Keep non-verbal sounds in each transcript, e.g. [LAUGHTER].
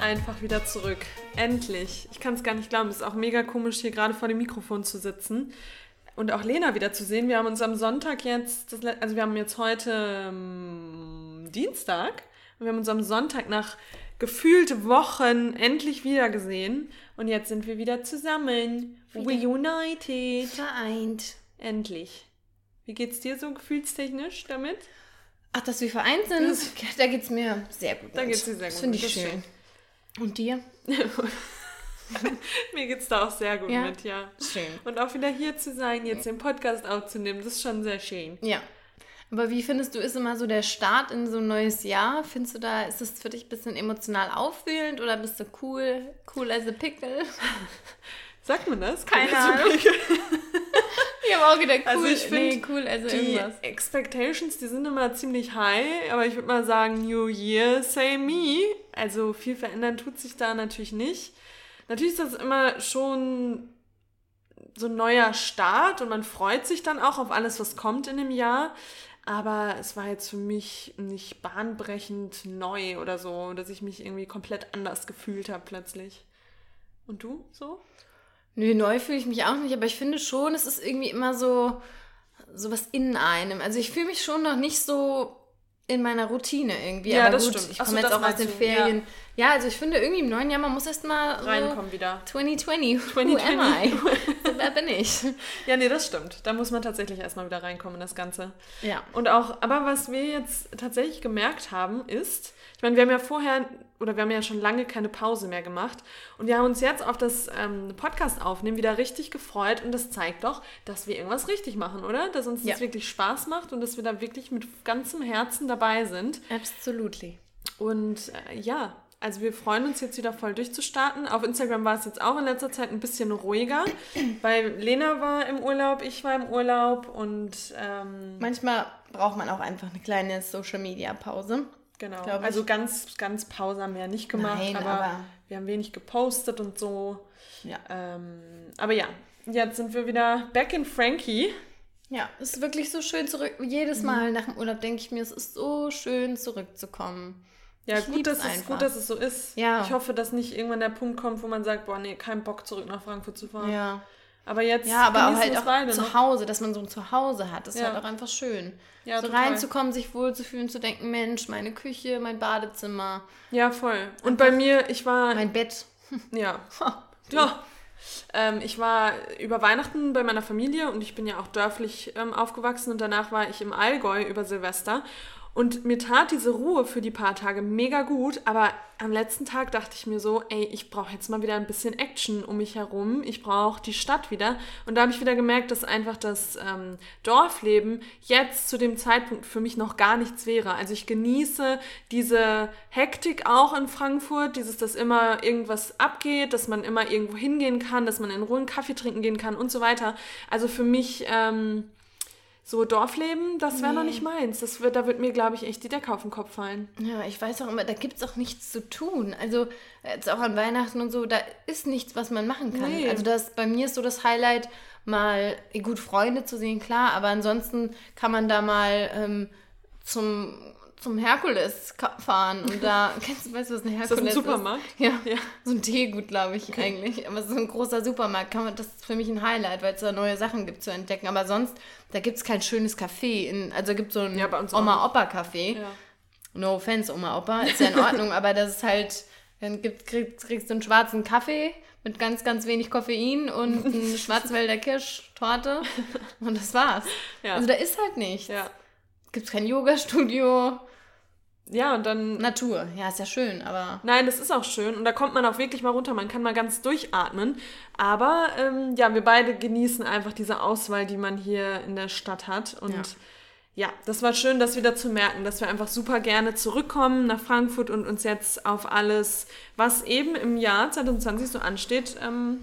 Einfach wieder zurück. Endlich. Ich kann es gar nicht glauben. Es ist auch mega komisch, hier gerade vor dem Mikrofon zu sitzen und auch Lena wieder zu sehen. Wir haben uns am Sonntag jetzt, also wir haben jetzt heute ähm, Dienstag und wir haben uns am Sonntag nach gefühlt Wochen endlich wieder gesehen und jetzt sind wir wieder zusammen. Wieder. Reunited. Vereint. Endlich. Wie geht's dir so gefühlstechnisch damit? Ach, dass wir vereint sind, Das- da geht es mir sehr gut. Da mit. geht's dir sehr Das gut finde ich das schön. Und dir? [LAUGHS] Mir geht's da auch sehr gut Ja? mit, ja. Schön. Und auch wieder hier zu sein, jetzt den Podcast aufzunehmen, das ist schon sehr schön. Ja. Aber wie findest du, ist immer so der Start in so ein neues Jahr? Findest du da, ist es für dich ein bisschen emotional aufwühlend oder bist du cool, cool as a pickle? [LAUGHS] Sagt man das? Keine Ahnung. [LAUGHS] ich habe auch gedacht, cool, Also ich find, nee, cool, also Die irgendwas. Expectations, die sind immer ziemlich high, aber ich würde mal sagen, New Year, say me. Also viel verändern tut sich da natürlich nicht. Natürlich ist das immer schon so ein neuer Start und man freut sich dann auch auf alles, was kommt in dem Jahr. Aber es war jetzt für mich nicht bahnbrechend neu oder so, dass ich mich irgendwie komplett anders gefühlt habe plötzlich. Und du so? Nö, neu fühle ich mich auch nicht, aber ich finde schon, es ist irgendwie immer so, so was in einem. Also ich fühle mich schon noch nicht so in meiner Routine irgendwie. Ja, aber das gut, stimmt. ich so, komme jetzt auch aus den du, Ferien. Ja. also ich finde irgendwie im neuen Jahr, man muss erst mal so Reinkommen wieder. 2020, 2020. who am I? so, wer bin ich? [LAUGHS] Ja, nee, das stimmt. Da muss man tatsächlich erstmal wieder reinkommen in das Ganze. Ja. Und auch, aber was wir jetzt tatsächlich gemerkt haben, ist, ich meine, wir haben ja vorher, oder wir haben ja schon lange keine Pause mehr gemacht und wir haben uns jetzt auf das ähm, Podcast aufnehmen wieder richtig gefreut und das zeigt doch, dass wir irgendwas richtig machen, oder? Dass uns das Ja. wirklich Spaß macht und dass wir da wirklich mit ganzem Herzen dabei sind. Absolutely. Und äh, ja, also wir freuen uns jetzt wieder voll durchzustarten. Auf Instagram war es jetzt auch in letzter Zeit ein bisschen ruhiger, [CLEARS THROAT] weil Lena war im Urlaub, ich war im Urlaub und ähm, Manchmal braucht man auch einfach eine kleine Social-Media-Pause. Genau. ich. Also ganz, ganz Pause haben wir ja nicht gemacht, Nein, aber, aber- wir haben wenig gepostet und so. Ja. Ähm, aber ja, jetzt sind wir wieder back in Frankie. Ja, es ist wirklich so schön zurück. Mhm. Jedes Mal nach dem Urlaub denke ich mir, es ist so schön zurückzukommen. Ja, Ich gut dass, es, einfach. gut, dass es so ist. Ja. Ich hoffe, dass nicht irgendwann der Punkt kommt, wo man sagt, boah, nee, kein Bock zurück nach Frankfurt zu fahren. Ja. Aber jetzt Ja, aber halt auch beide zu noch. Hause, dass man so ein Zuhause hat. Das ist Ja. halt auch einfach schön. Ja, so total. reinzukommen, sich wohlzufühlen, zu denken, Mensch, meine Küche, mein Badezimmer, Ja, voll. Und bei mir, ich war, mein Bett. [LAUGHS] ja, [LAUGHS] ja. Ähm, ich war über Weihnachten bei meiner Familie und ich bin ja auch dörflich ähm, aufgewachsen und danach war ich im Allgäu über Silvester. Und mir tat diese Ruhe für die paar Tage mega gut, aber am letzten Tag dachte ich mir so, ey, ich brauche jetzt mal wieder ein bisschen Action um mich herum. Ich brauche die Stadt wieder. Und da habe ich wieder gemerkt, dass einfach das ähm, Dorfleben jetzt zu dem Zeitpunkt für mich noch gar nichts wäre. Also ich genieße diese Hektik auch in Frankfurt, dieses, dass immer irgendwas abgeht, dass man immer irgendwo hingehen kann, dass man in Ruhe einen Kaffee trinken gehen kann und so weiter. Also für mich ähm, so Dorfleben, das wäre noch nicht meins. Das wird, da wird mir, glaube ich, echt die Decke auf den Kopf fallen. Ja, ich weiß auch immer, da gibt es auch nichts zu tun. Also jetzt auch an Weihnachten und so, da ist nichts, was man machen kann. Nee. Also das bei mir ist so das Highlight, mal gut Freunde zu sehen, klar, aber ansonsten kann man da mal ähm, zum, zum Herkules fahren und da, [LAUGHS] kennst du, weißt du, was ein Ist Herkules das ein Supermarkt? Ja, Ja. so ein Teegut, glaube ich, eigentlich. Aber so ein großer Supermarkt, kann man, das ist für mich ein Highlight, weil es da neue Sachen gibt zu entdecken. Aber sonst, da gibt es kein schönes Café. In, also gibt es so ein Ja, Oma-Opa-Café. Ja. No offense, Oma Opa, ist ja in Ordnung, [LAUGHS] aber das ist halt, dann gibt, kriegst, kriegst du einen schwarzen Kaffee mit ganz, ganz wenig Koffein und [LAUGHS] eine Schwarzwälder Kirschtorte und das war's. Ja. Also da ist halt nichts. Ja. Gibt's kein Yoga-Studio, Ja, und dann Natur. Ja, ist ja schön, aber Nein, das ist auch schön und da kommt man auch wirklich mal runter. Man kann mal ganz durchatmen. Aber ähm, ja, wir beide genießen einfach diese Auswahl, die man hier in der Stadt hat. Und ja. Ja. das war schön, das wieder zu merken, dass wir einfach super gerne zurückkommen nach Frankfurt und uns jetzt auf alles, was eben im Jahr 2020 so ansteht, ähm,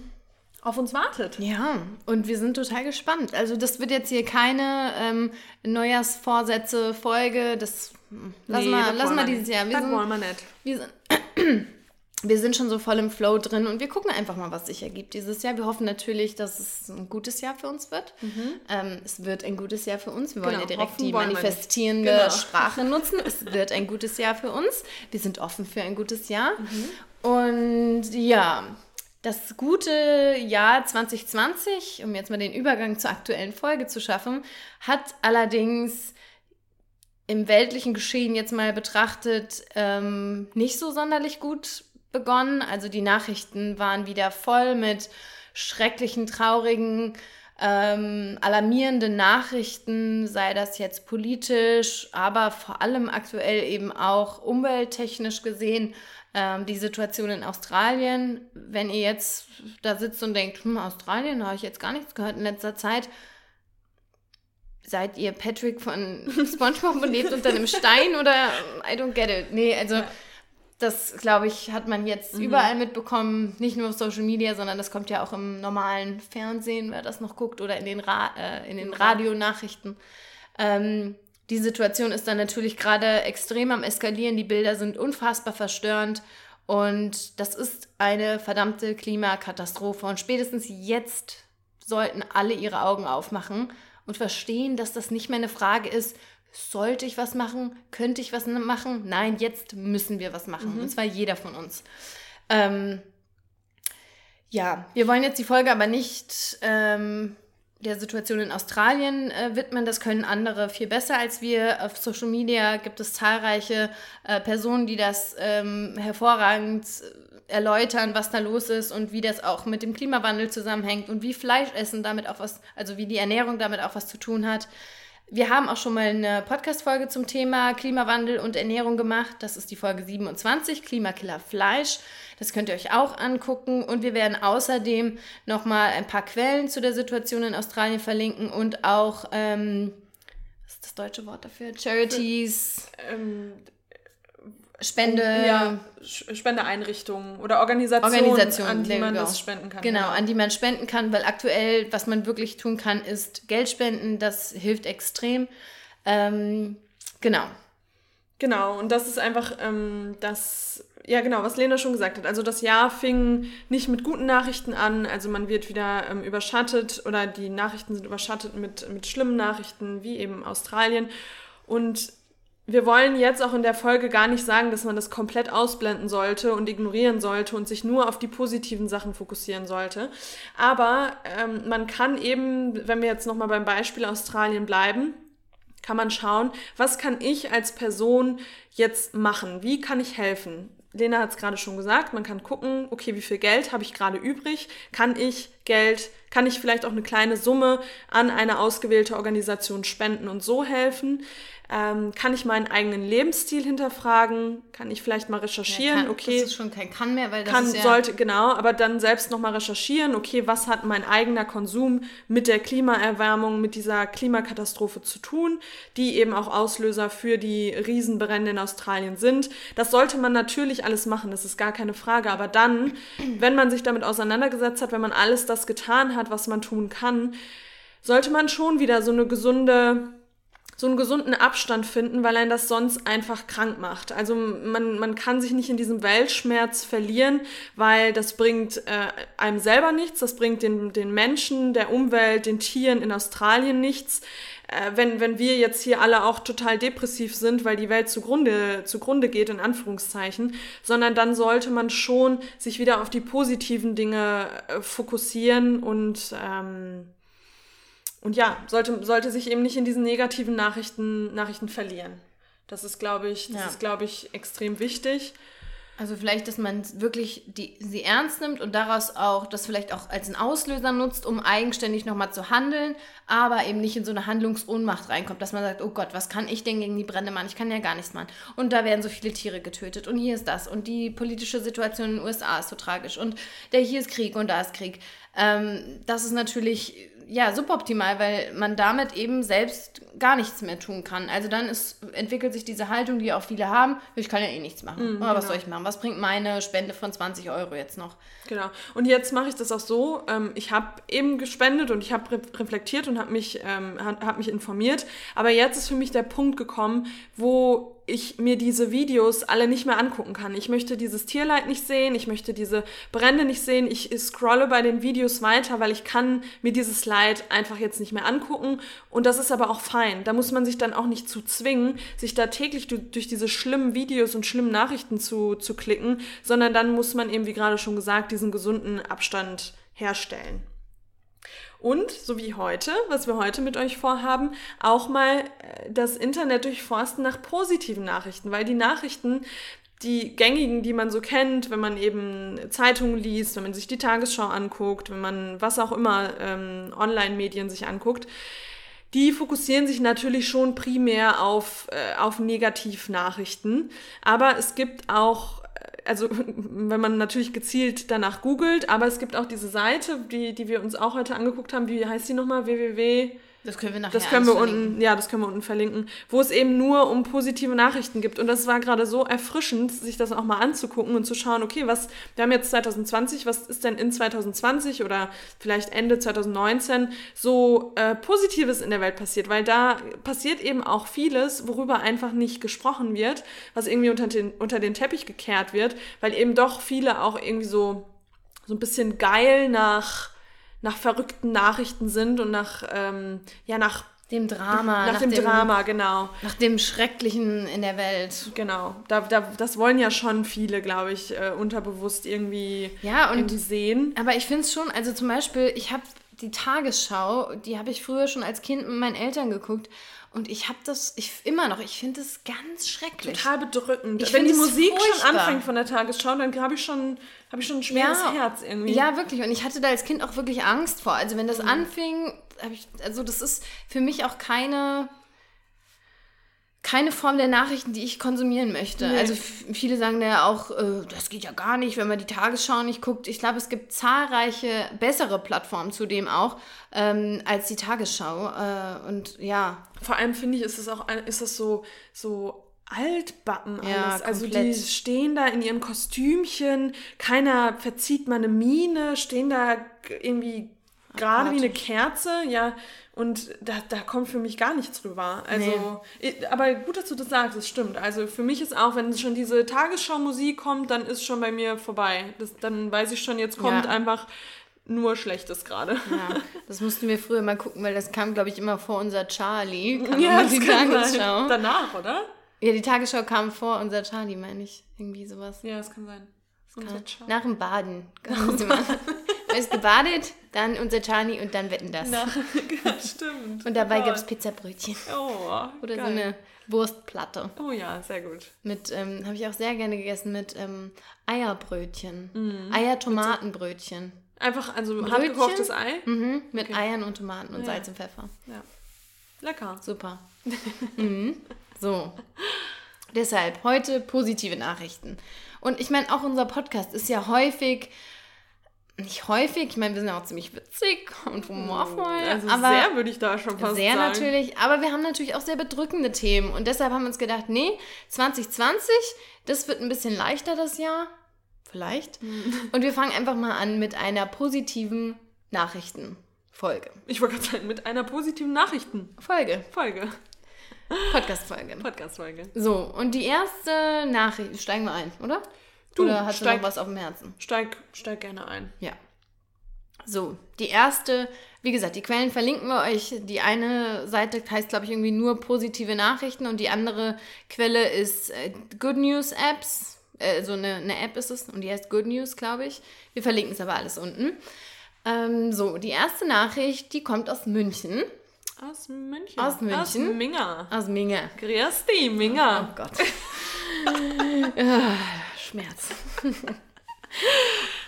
auf uns wartet. ja, und wir sind total gespannt. Also das wird jetzt hier keine ähm, Neujahrsvorsätze-Folge, das lassen Nee, wollen wir wir dieses nicht. Jahr. Wir das sind, wollen wir nicht. wir sind [CLEARS THROAT] wir sind schon so voll im Flow drin und wir gucken einfach mal, was sich ergibt dieses Jahr. Wir hoffen natürlich, dass es ein gutes Jahr für uns wird. Mhm. Ähm, es wird ein gutes Jahr für uns. Wir wollen genau, ja direkt die manifestierende genau. Sprache [LAUGHS] nutzen. Es wird ein gutes Jahr für uns. Wir sind offen für ein gutes Jahr. Mhm. Und ja, das gute Jahr 2020, um jetzt mal den Übergang zur aktuellen Folge zu schaffen, hat allerdings im weltlichen Geschehen jetzt mal betrachtet ähm, nicht so sonderlich gut begonnen. Also die Nachrichten waren wieder voll mit schrecklichen, traurigen, ähm, alarmierenden Nachrichten, sei das jetzt politisch, aber vor allem aktuell eben auch umwelttechnisch gesehen. Ähm, die Situation in Australien, wenn ihr jetzt da sitzt und denkt, hm, Australien, habe ich jetzt gar nichts gehört in letzter Zeit, seid ihr Patrick von SpongeBob und lebt unter einem [LAUGHS] Stein oder I don't get it. Nee, also ja das, glaube ich, hat man jetzt mhm. überall mitbekommen, nicht nur auf Social Media, sondern das kommt ja auch im normalen Fernsehen, wer das noch guckt, oder in den, Ra äh, in den Radionachrichten. Ähm, die Situation ist dann natürlich gerade extrem am Eskalieren, die Bilder sind unfassbar verstörend und das ist eine verdammte Klimakatastrophe. Und spätestens jetzt sollten alle ihre Augen aufmachen und verstehen, dass das nicht mehr eine Frage ist, sollte ich was machen? Könnte ich was machen? Nein, jetzt müssen wir was machen. Mhm. Und zwar jeder von uns. Ähm, ja, wir wollen jetzt die Folge aber nicht ähm, der Situation in Australien äh, widmen. Das können andere viel besser als wir. Auf Social Media gibt es zahlreiche äh, Personen, die das ähm, hervorragend erläutern, was da los ist und wie das auch mit dem Klimawandel zusammenhängt und wie Fleischessen damit auch was, also wie die Ernährung damit auch was zu tun hat. Wir haben auch schon mal eine Podcast-Folge zum Thema Klimawandel und Ernährung gemacht. Das ist die Folge 27, Klimakiller Fleisch. Das könnt ihr euch auch angucken. Und wir werden außerdem nochmal ein paar Quellen zu der Situation in Australien verlinken und auch, ähm, was ist das deutsche Wort dafür? Charities. Ähm, Spende. Ja, Spendeeinrichtungen oder Organisationen, Organisation, an die man das spenden kann. Genau, genau, an die man spenden kann, weil aktuell, was man wirklich tun kann, ist Geld spenden. Das hilft extrem. Ähm, genau. Genau, und das ist einfach ähm, das, ja genau, was Lena schon gesagt hat. Also das Jahr fing nicht mit guten Nachrichten an, also man wird wieder ähm, überschattet oder die Nachrichten sind überschattet mit, mit schlimmen Nachrichten, wie eben Australien. Und wir wollen jetzt auch in der Folge gar nicht sagen, dass man das komplett ausblenden sollte und ignorieren sollte und sich nur auf die positiven Sachen fokussieren sollte. Aber ähm, man kann eben, wenn wir jetzt nochmal beim Beispiel Australien bleiben, kann man schauen, was kann ich als Person jetzt machen? Wie kann ich helfen? Lena hat es gerade schon gesagt, man kann gucken, okay, wie viel Geld habe ich gerade übrig? Kann ich Geld, kann ich vielleicht auch eine kleine Summe an eine ausgewählte Organisation spenden und so helfen? Ähm, kann ich meinen eigenen Lebensstil hinterfragen? Kann ich vielleicht mal recherchieren? Ja, kann, okay, das ist schon kein kann mehr, weil das kann, ist ja sollte genau, aber dann selbst noch mal recherchieren. Okay, was hat mein eigener Konsum mit der Klimaerwärmung, mit dieser Klimakatastrophe zu tun, die eben auch Auslöser für die Riesenbrände in Australien sind? Das sollte man natürlich alles machen. Das ist gar keine Frage. Aber dann, wenn man sich damit auseinandergesetzt hat, wenn man alles das getan hat, was man tun kann, sollte man schon wieder so eine gesunde so einen gesunden Abstand finden, weil einen das sonst einfach krank macht. Also man, man kann sich nicht in diesem Weltschmerz verlieren, weil das bringt äh, einem selber nichts, das bringt den, den Menschen, der Umwelt, den Tieren in Australien nichts. Äh, wenn, wenn wir jetzt hier alle auch total depressiv sind, weil die Welt zugrunde, zugrunde geht, in Anführungszeichen, sondern dann sollte man schon sich wieder auf die positiven Dinge äh, fokussieren und ähm, und ja, sollte, sollte sich eben nicht in diesen negativen Nachrichten, Nachrichten verlieren. Das ist, glaube ich, das ja. ist, glaube ich, extrem wichtig. Also vielleicht, dass man wirklich die, sie ernst nimmt und daraus auch das vielleicht auch als einen Auslöser nutzt, um eigenständig nochmal zu handeln, aber eben nicht in so eine Handlungsohnmacht reinkommt, dass man sagt, oh Gott, was kann ich denn gegen die Brände machen? Ich kann ja gar nichts machen. Und da werden so viele Tiere getötet und hier ist das und die politische Situation in den USA ist so tragisch und der hier ist Krieg und da ist Krieg. Ähm, das ist natürlich ja, suboptimal, weil man damit eben selbst gar nichts mehr tun kann. Also dann ist, entwickelt sich diese Haltung, die auch viele haben, ich kann ja eh nichts machen. Mhm, was genau. soll ich machen? Was bringt meine Spende von 20 Euro jetzt noch? Genau. Und jetzt mache ich das auch so, ähm, ich habe eben gespendet und ich habe re reflektiert und habe mich, ähm, hab mich informiert, aber jetzt ist für mich der Punkt gekommen, wo ich mir diese Videos alle nicht mehr angucken kann. Ich möchte dieses Tierleid nicht sehen, ich möchte diese Brände nicht sehen. Ich scrolle bei den Videos weiter, weil ich kann mir dieses Leid einfach jetzt nicht mehr angucken. Und das ist aber auch fein. Da muss man sich dann auch nicht zu zwingen, sich da täglich durch diese schlimmen Videos und schlimmen Nachrichten zu, zu klicken, sondern dann muss man eben, wie gerade schon gesagt, diesen gesunden Abstand herstellen. Und, so wie heute, was wir heute mit euch vorhaben, auch mal äh, das Internet durchforsten nach positiven Nachrichten, weil die Nachrichten, die gängigen, die man so kennt, wenn man eben Zeitungen liest, wenn man sich die Tagesschau anguckt, wenn man was auch immer ähm, Online-Medien sich anguckt, die fokussieren sich natürlich schon primär auf, äh, auf Negativnachrichten. Aber es gibt auch also wenn man natürlich gezielt danach googelt, aber es gibt auch diese Seite, die, die wir uns auch heute angeguckt haben, wie heißt die nochmal? www das können wir nachher das können wir unten, Ja, das können wir unten verlinken, wo es eben nur um positive Nachrichten gibt. Und das war gerade so erfrischend, sich das auch mal anzugucken und zu schauen, okay, was, wir haben jetzt 2020, was ist denn in 2020 oder vielleicht Ende 2019 so äh, Positives in der Welt passiert? Weil da passiert eben auch vieles, worüber einfach nicht gesprochen wird, was irgendwie unter den, unter den Teppich gekehrt wird, weil eben doch viele auch irgendwie so, so ein bisschen geil nach nach verrückten Nachrichten sind und nach, ähm, ja, nach dem Drama. Nach, nach dem, dem, Drama, genau. Nach dem Schrecklichen in der Welt. Genau. Da, da, das wollen ja schon viele, glaube ich, äh, unterbewusst irgendwie, ja, und, irgendwie sehen. Aber ich finde es schon, also zum Beispiel, ich habe die Tagesschau, die habe ich früher schon als Kind mit meinen Eltern geguckt. Und ich habe das, ich immer noch, ich finde das ganz schrecklich. Total bedrückend. Ich Wenn die Musik furchtbar. schon anfängt von der Tagesschau, dann habe ich schon, habe ich schon ein schweres ja, Herz irgendwie. Ja, wirklich. Und ich hatte da als Kind auch wirklich Angst vor. Also wenn das mhm. anfing, habe ich, also das ist für mich auch keine keine Form der Nachrichten, die ich konsumieren möchte. Nee. Also viele sagen ja auch, äh, das geht ja gar nicht, wenn man die Tagesschau nicht guckt. Ich glaube, es gibt zahlreiche bessere Plattformen zudem auch ähm, als die Tagesschau. Äh, und ja. Vor allem finde ich, ist es auch ist das so so altbacken alles. Ja, also die stehen da in ihren Kostümchen, keiner verzieht mal eine Miene, stehen da irgendwie gerade wie eine Kerze, ja, und da, da kommt für mich gar nichts drüber. Also, nee. aber gut, dass du das sagst, das stimmt. Also für mich ist auch, wenn schon diese Tagesschau-Musik kommt, dann ist schon bei mir vorbei. Das, dann weiß ich schon, jetzt kommt ja. einfach nur Schlechtes gerade. Ja, das mussten wir früher mal gucken, weil das kam, glaube ich, immer vor unser Charlie. Kam [LAUGHS] ja, das die Tagesschau. Sein. Danach, oder? Ja, die Tagesschau kam vor unser Charlie, meine ich. Irgendwie sowas. Ja, das kann sein. Das kann, nach dem Baden. Nach dem Baden. ist gebadet, dann unser Charlie und dann wetten das. Na, [LAUGHS] ja, stimmt. Und dabei gibt es Pizzabrötchen. Oh, Oder geil. so eine Wurstplatte. Oh ja, sehr gut. Mit, ähm, habe ich auch sehr gerne gegessen mit ähm, Eierbrötchen. Mhm. Eier-Tomatenbrötchen. Einfach, also Brötchen, handgekochtes Ei? Mhm, mit okay. Eiern und Tomaten und ja. Salz und Pfeffer. Ja. Lecker. Super. [LAUGHS] mhm. So. Deshalb heute positive Nachrichten. Und ich meine, auch unser Podcast ist ja häufig nicht häufig. Ich meine, wir sind ja auch ziemlich witzig und humorvoll. Also aber sehr würde ich da schon fast sehr sagen. Sehr natürlich. Aber wir haben natürlich auch sehr bedrückende Themen. Und deshalb haben wir uns gedacht, nee, 2020, das wird ein bisschen leichter das Jahr. Vielleicht. Mhm. Und wir fangen einfach mal an mit einer positiven Nachrichtenfolge. Ich wollte gerade sagen, mit einer positiven Nachrichtenfolge. Folge. Podcast-Folge. Podcast-Folge. So, und die erste Nachricht, steigen wir ein, oder? Du, Oder hast steig, du noch was auf dem Herzen? Steig, steig gerne ein. Ja. So, die erste, wie gesagt, die Quellen verlinken wir euch. Die eine Seite heißt, glaube ich, irgendwie nur positive Nachrichten und die andere Quelle ist äh, Good News Apps. Äh, so eine, eine App ist es und die heißt Good News, glaube ich. Wir verlinken es aber alles unten. Ähm, so, die erste Nachricht, die kommt aus München. Aus München. Aus München. Aus Minga. Aus Minga. Grüß dich, Minga. Oh Gott. [LAUGHS] Schmerz. [LAUGHS]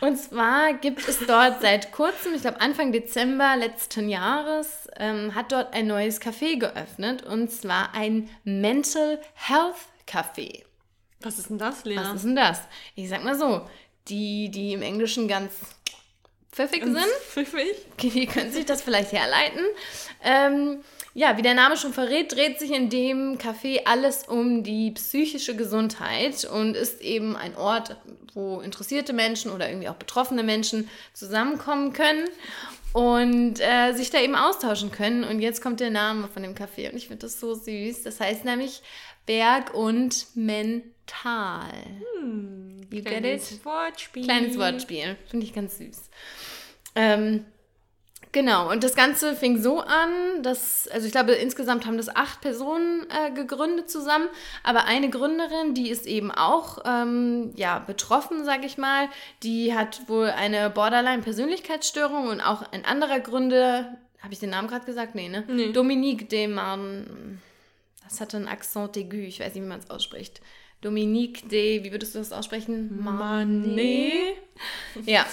Und zwar gibt es dort seit kurzem, ich glaube Anfang Dezember letzten Jahres, ähm, hat dort ein neues Café geöffnet und zwar ein Mental Health Café. Was ist denn das, Lena? Was ist denn das? Ich sag mal so, die, die im Englischen ganz pfiffig sind. Pfiffig. [LAUGHS] Wie können Sie sich das vielleicht herleiten? Ähm, ja, wie der Name schon verrät, dreht sich in dem Café alles um die psychische Gesundheit und ist eben ein Ort, wo interessierte Menschen oder irgendwie auch betroffene Menschen zusammenkommen können und äh, sich da eben austauschen können. Und jetzt kommt der Name von dem Café und ich finde das so süß. Das heißt nämlich Berg und Mental. Hm, you kleines Wortspiel. Kleines Wortspiel. Finde ich ganz süß. Ähm, Genau, und das Ganze fing so an, dass, also ich glaube, insgesamt haben das acht Personen äh, gegründet zusammen, aber eine Gründerin, die ist eben auch ähm, ja, betroffen, sage ich mal, die hat wohl eine Borderline-Persönlichkeitsstörung und auch ein anderer Gründer, habe ich den Namen gerade gesagt? Nee, ne? Nee. Dominique Demarn, das hatte einen Accent aigu, ich weiß nicht, wie man es ausspricht. Dominique de, wie würdest du das aussprechen? Manet. Ja.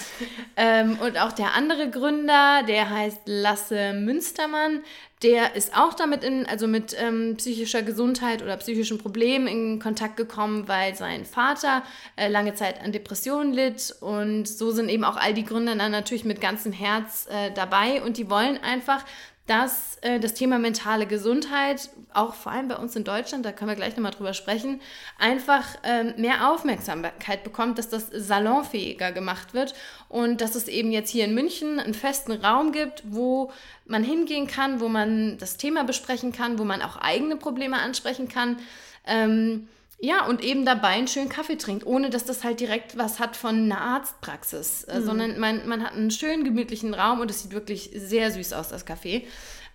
ähm, und auch der andere Gründer, der heißt Lasse Münstermann, der ist auch damit in, also mit ähm, psychischer Gesundheit oder psychischen Problemen in Kontakt gekommen, weil sein Vater äh, lange Zeit an Depressionen litt. Und so sind eben auch all die Gründer dann natürlich mit ganzem Herz äh, dabei und die wollen einfach dass äh, das Thema mentale Gesundheit, auch vor allem bei uns in Deutschland, da können wir gleich nochmal drüber sprechen, einfach ähm, mehr Aufmerksamkeit bekommt, dass das salonfähiger gemacht wird und dass es eben jetzt hier in München einen festen Raum gibt, wo man hingehen kann, wo man das Thema besprechen kann, wo man auch eigene Probleme ansprechen kann. Ähm, ja, und eben dabei einen schönen Kaffee trinkt, ohne dass das halt direkt was hat von einer Arztpraxis, äh, mhm. sondern man, man hat einen schönen, gemütlichen Raum und es sieht wirklich sehr süß aus, das Café.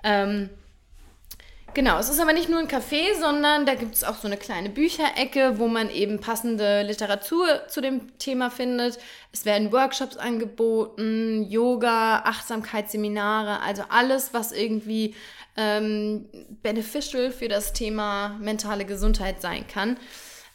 Ähm, genau, es ist aber nicht nur ein Café, sondern da gibt es auch so eine kleine Bücherecke, wo man eben passende Literatur zu dem Thema findet. Es werden Workshops angeboten, Yoga, Achtsamkeitsseminare, also alles, was irgendwie ähm, beneficial für das Thema mentale Gesundheit sein kann.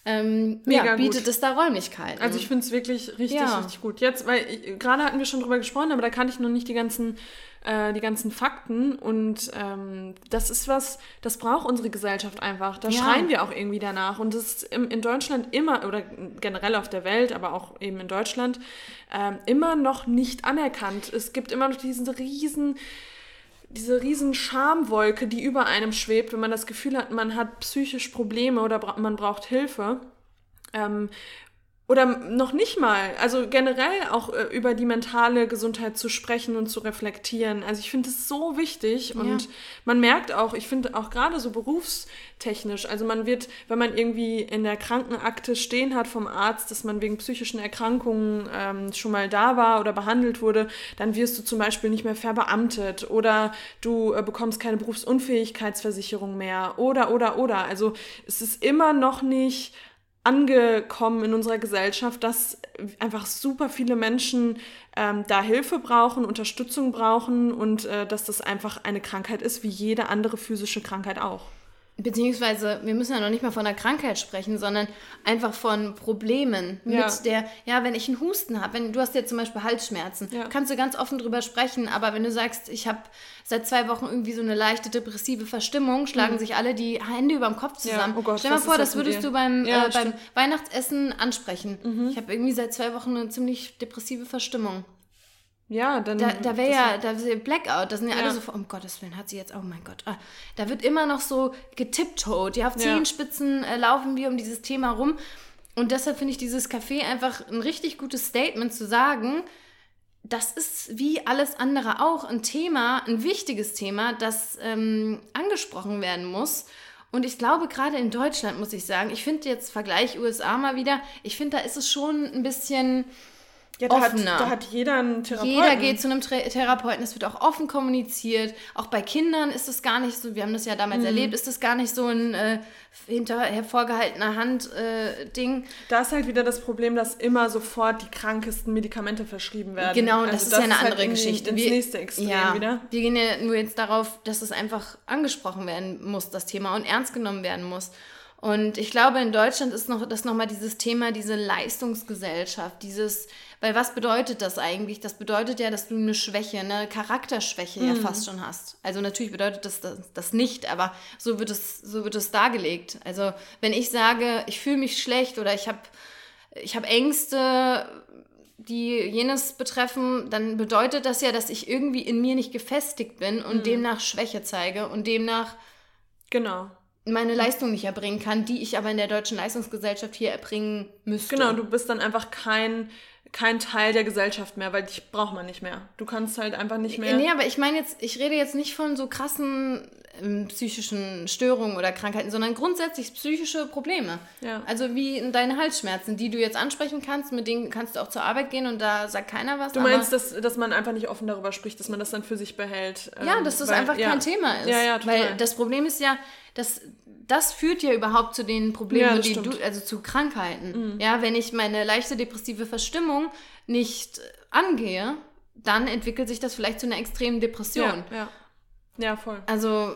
Ähm, Mega ja, bietet gut. es da Räumlichkeiten. Also ich finde es wirklich richtig, ja. richtig gut. Jetzt, weil gerade hatten wir schon drüber gesprochen, aber da kannte ich noch nicht die ganzen, äh, die ganzen Fakten und ähm, das ist was, das braucht unsere Gesellschaft einfach. Da ja. schreien wir auch irgendwie danach und das ist im, in Deutschland immer oder generell auf der Welt, aber auch eben in Deutschland ähm, immer noch nicht anerkannt. Es gibt immer noch diesen riesen diese riesen Schamwolke, die über einem schwebt, wenn man das Gefühl hat, man hat psychisch Probleme oder bra man braucht Hilfe. Ähm, oder noch nicht mal, also generell auch äh, über die mentale Gesundheit zu sprechen und zu reflektieren. Also ich finde es so wichtig ja. und man merkt auch, ich finde auch gerade so berufstechnisch, also man wird, wenn man irgendwie in der Krankenakte stehen hat vom Arzt, dass man wegen psychischen Erkrankungen ähm, schon mal da war oder behandelt wurde, dann wirst du zum Beispiel nicht mehr verbeamtet oder du äh, bekommst keine Berufsunfähigkeitsversicherung mehr oder, oder, oder. Also es ist immer noch nicht angekommen in unserer Gesellschaft, dass einfach super viele Menschen ähm, da Hilfe brauchen, Unterstützung brauchen und äh, dass das einfach eine Krankheit ist, wie jede andere physische Krankheit auch. Beziehungsweise, wir müssen ja noch nicht mal von einer Krankheit sprechen, sondern einfach von Problemen ja. mit der, ja, wenn ich einen Husten habe, wenn du hast jetzt zum Beispiel Halsschmerzen, ja. kannst du ganz offen drüber sprechen, aber wenn du sagst, ich habe seit zwei Wochen irgendwie so eine leichte depressive Verstimmung, schlagen mhm. sich alle die Hände über dem Kopf zusammen. Ja. Oh Gott, Stell dir mal vor, das würdest du beim, äh, beim Weihnachtsessen ansprechen. Mhm. Ich habe irgendwie seit zwei Wochen eine ziemlich depressive Verstimmung. Ja, dann. Da, da wäre ja, da ist Blackout, da sind ja, ja, alle so, um Gottes Willen, hat sie jetzt, oh mein Gott. Ah, da wird immer noch so getiptoed. Ja, auf Zehenspitzen äh, laufen wir um dieses Thema rum. Und deshalb finde ich dieses Café einfach ein richtig gutes Statement zu sagen, das ist wie alles andere auch ein Thema, ein wichtiges Thema, das ähm, angesprochen werden muss. Und ich glaube, gerade in Deutschland muss ich sagen, ich finde jetzt Vergleich USA mal wieder, ich finde, da ist es schon ein bisschen ja, da offener. Hat, da hat jeder einen Therapeuten. Jeder geht zu einem Tra Therapeuten. Es wird auch offen kommuniziert. Auch bei Kindern ist es gar nicht so, wir haben das ja damals mhm. erlebt, ist es gar nicht so ein äh, hinter hervorgehaltener Hand äh, Ding. Da ist halt wieder das Problem, dass immer sofort die krankesten Medikamente verschrieben werden. Genau, also das ist ja eine andere halt Geschichte. Ins wir, nächste Extrem ja, wieder. Wir gehen ja nur jetzt darauf, dass es einfach angesprochen werden muss, das Thema, und ernst genommen werden muss. Und ich glaube, in Deutschland ist noch das nochmal dieses Thema, diese Leistungsgesellschaft, dieses, weil was bedeutet das eigentlich? Das bedeutet ja, dass du eine Schwäche, eine Charakterschwäche mhm. ja fast schon hast. Also natürlich bedeutet das, das, das nicht, aber so wird es, so wird es dargelegt. Also wenn ich sage, ich fühle mich schlecht oder ich habe ich hab Ängste, die jenes betreffen, dann bedeutet das ja, dass ich irgendwie in mir nicht gefestigt bin und mhm. demnach Schwäche zeige und demnach genau meine Leistung nicht erbringen kann, die ich aber in der deutschen Leistungsgesellschaft hier erbringen müsste. Genau, du bist dann einfach kein kein Teil der Gesellschaft mehr, weil dich braucht man nicht mehr. Du kannst halt einfach nicht mehr. Nee, aber ich meine jetzt, ich rede jetzt nicht von so krassen psychischen Störungen oder Krankheiten, sondern grundsätzlich psychische Probleme. Ja. Also wie deine Halsschmerzen, die du jetzt ansprechen kannst, mit denen kannst du auch zur Arbeit gehen und da sagt keiner was. Du meinst, dass, dass man einfach nicht offen darüber spricht, dass man das dann für sich behält. Ähm, ja, dass das weil, einfach ja. kein Thema ist. Ja, ja, total. Weil das Problem ist ja, dass das führt ja überhaupt zu den Problemen, ja, die du, also zu Krankheiten. Mhm. Ja, wenn ich meine leichte depressive Verstimmung nicht angehe, dann entwickelt sich das vielleicht zu einer extremen Depression. Ja, ja. Ja voll. Also,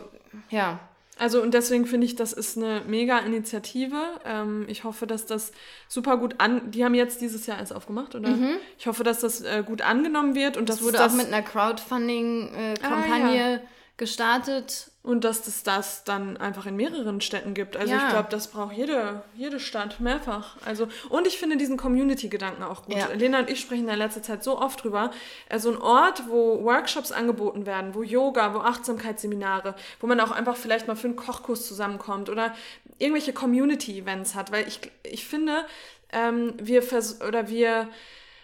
ja. Also und deswegen finde ich, das ist eine mega Initiative. Ähm, ich hoffe, dass das super gut an. Die haben jetzt dieses Jahr erst aufgemacht, oder? Mhm. Ich hoffe, dass das äh, gut angenommen wird und das dass wurde das auch mit einer Crowdfunding-Kampagne äh, ah, ja. gestartet und dass es das dann einfach in mehreren Städten gibt. Also ja. ich glaube, das braucht jede, jede Stadt mehrfach. Also, und ich finde diesen Community-Gedanken auch gut. Ja. Lena und ich sprechen in letzter Zeit so oft drüber. Also ein Ort, wo Workshops angeboten werden, wo Yoga, wo Achtsamkeitsseminare, wo man auch einfach vielleicht mal für einen Kochkurs zusammenkommt oder irgendwelche Community-Events hat. Weil ich, ich finde, ähm, wir vers oder wir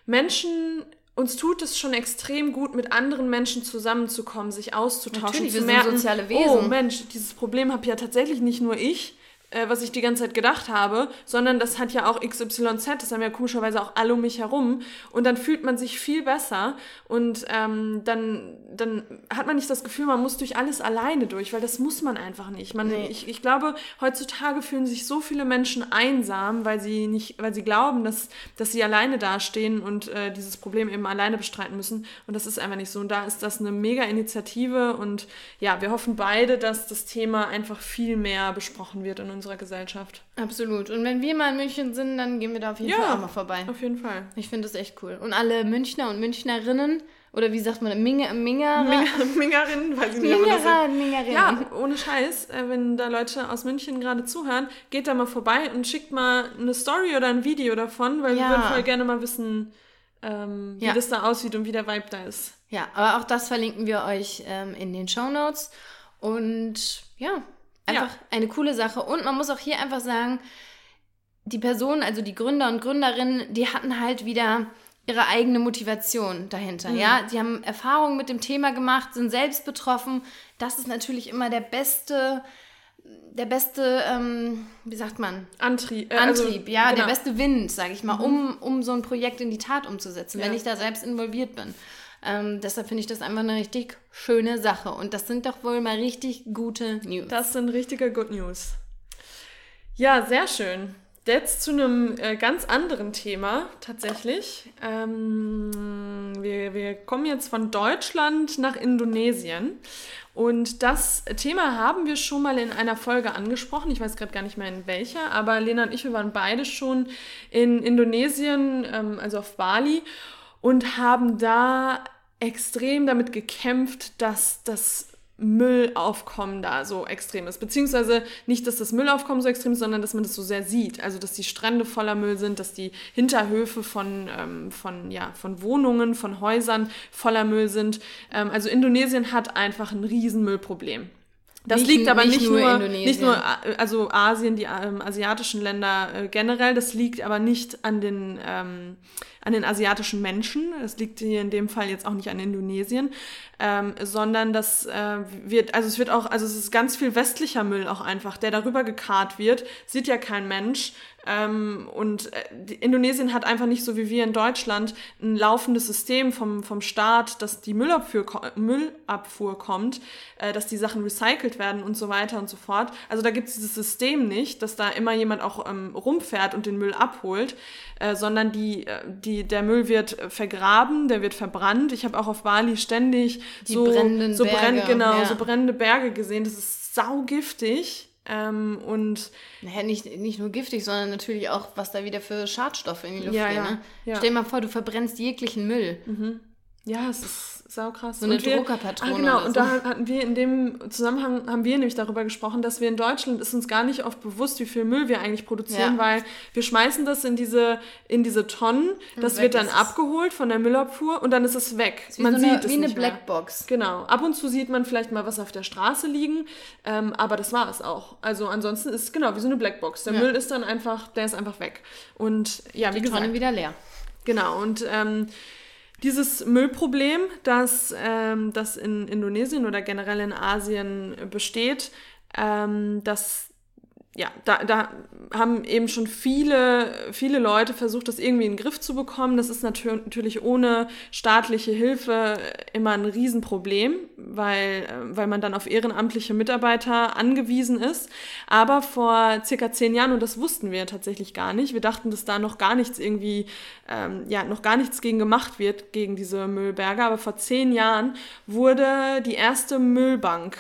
Menschen uns tut es schon extrem gut, mit anderen Menschen zusammenzukommen, sich auszutauschen, Natürlich, zu merken, soziale Wesen. oh Mensch, dieses Problem habe ja tatsächlich nicht nur ich, äh, was ich die ganze Zeit gedacht habe, sondern das hat ja auch XYZ, das haben ja komischerweise auch alle um mich herum. Und dann fühlt man sich viel besser und ähm, dann, dann hat man nicht das Gefühl, man muss durch alles alleine durch, weil das muss man einfach nicht. Man, nee. ich, ich glaube, heutzutage fühlen sich so viele Menschen einsam, weil sie nicht, weil sie glauben, dass, dass sie alleine dastehen und äh, dieses Problem eben alleine bestreiten müssen. Und das ist einfach nicht so. Und da ist das eine mega Initiative und ja, wir hoffen beide, dass das Thema einfach viel mehr besprochen wird in unserer Gesellschaft. Absolut. Und wenn wir mal in München sind, dann gehen wir da auf jeden ja, Fall auch mal vorbei. Auf jeden Fall. Ich finde das echt cool. Und alle Münchner und Münchnerinnen, oder wie sagt man, Minger, Minger, Mingerinnen, weiß ich nicht. Mingerer, Mingerinnen. Ja, ohne Scheiß, äh, wenn da Leute aus München gerade zuhören, geht da mal vorbei und schickt mal eine Story oder ein Video davon, weil ja. wir würden voll gerne mal wissen, ähm, wie ja. das da aussieht und wie der Vibe da ist. Ja, aber auch das verlinken wir euch ähm, in den Show Notes. Und ja, Einfach ja. eine coole Sache. Und man muss auch hier einfach sagen, die Personen, also die Gründer und Gründerinnen, die hatten halt wieder ihre eigene Motivation dahinter. Mhm. Ja, die haben Erfahrungen mit dem Thema gemacht, sind selbst betroffen. Das ist natürlich immer der beste, der beste, ähm, wie sagt man? Antrieb. Äh, also, Antrieb, also, ja, genau. der beste Wind, sage ich mal, mhm. um, um so ein Projekt in die Tat umzusetzen, ja. wenn ich da selbst involviert bin. Ähm, deshalb finde ich das einfach eine richtig schöne Sache. Und das sind doch wohl mal richtig gute News. Das sind richtige Good News. Ja, sehr schön. Jetzt zu einem äh, ganz anderen Thema tatsächlich. Ähm, wir, wir kommen jetzt von Deutschland nach Indonesien. Und das Thema haben wir schon mal in einer Folge angesprochen. Ich weiß gerade gar nicht mehr in welcher, aber Lena und ich, wir waren beide schon in Indonesien, ähm, also auf Bali und haben da extrem damit gekämpft, dass das Müllaufkommen da so extrem ist. Beziehungsweise nicht, dass das Müllaufkommen so extrem ist, sondern dass man das so sehr sieht. Also, dass die Strände voller Müll sind, dass die Hinterhöfe von, ähm, von, ja, von Wohnungen, von Häusern voller Müll sind. Ähm, also, Indonesien hat einfach ein Riesenmüllproblem. Das nicht, liegt aber nicht, nicht nur, nicht nur, also Asien, die ähm, asiatischen Länder äh, generell, das liegt aber nicht an den, ähm, an den asiatischen Menschen, das liegt hier in dem Fall jetzt auch nicht an Indonesien, ähm, sondern das äh, wird, also es wird auch, also es ist ganz viel westlicher Müll auch einfach, der darüber gekarrt wird, sieht ja kein Mensch ähm, und äh, Indonesien hat einfach nicht so wie wir in Deutschland ein laufendes System vom, vom Staat, dass die Müllabfuhr, Müllabfuhr kommt, äh, dass die Sachen recycelt werden und so weiter und so fort. Also da gibt es dieses System nicht, dass da immer jemand auch ähm, rumfährt und den Müll abholt, äh, sondern die, äh, die, der Müll wird vergraben, der wird verbrannt. Ich habe auch auf Bali ständig die so, so, brenn, genau, ja. so brennende Berge gesehen. Das ist saugiftig. Ähm, und naja, nicht, nicht nur giftig, sondern natürlich auch, was da wieder für Schadstoffe in die Luft ja, gehen. Ja, ne? ja. Stell dir mal vor, du verbrennst jeglichen Müll. Mhm. Ja, es ist saukrass. So eine Und wir- Druckerpatrone Ah, genau. oder Und so. da hatten wir in dem Zusammenhang haben wir nämlich darüber gesprochen, dass wir in Deutschland ist uns gar nicht oft bewusst, wie viel Müll wir eigentlich produzieren, Ja. weil wir schmeißen das in diese in diese Tonnen, das wird dann ist es. abgeholt von der Müllabfuhr und dann ist es weg. Wie Man so sieht eine, es wie eine. Blackbox. Genau. Ab und zu sieht man vielleicht mal was auf der Straße liegen, ähm, aber das war es auch. Also ansonsten ist es genau wie so eine Blackbox. Der Ja. Müll ist dann einfach, der ist einfach weg. Und ja, wie Die gesagt, Tonne wieder leer. Genau, und ähm, dieses Müllproblem, das, ähm, das in Indonesien oder generell in Asien besteht, ähm, das ja, da, da haben eben schon viele, viele Leute versucht, das irgendwie in den Griff zu bekommen. Das ist natür natürlich ohne staatliche Hilfe immer ein Riesenproblem, weil, äh, weil man dann auf ehrenamtliche Mitarbeiter angewiesen ist. Aber vor circa zehn Jahren, und das wussten wir tatsächlich gar nicht, wir dachten, dass da noch gar nichts irgendwie, ähm, ja, noch gar nichts gegen gemacht wird, gegen diese Müllberge. Aber vor zehn Jahren wurde die erste Müllbank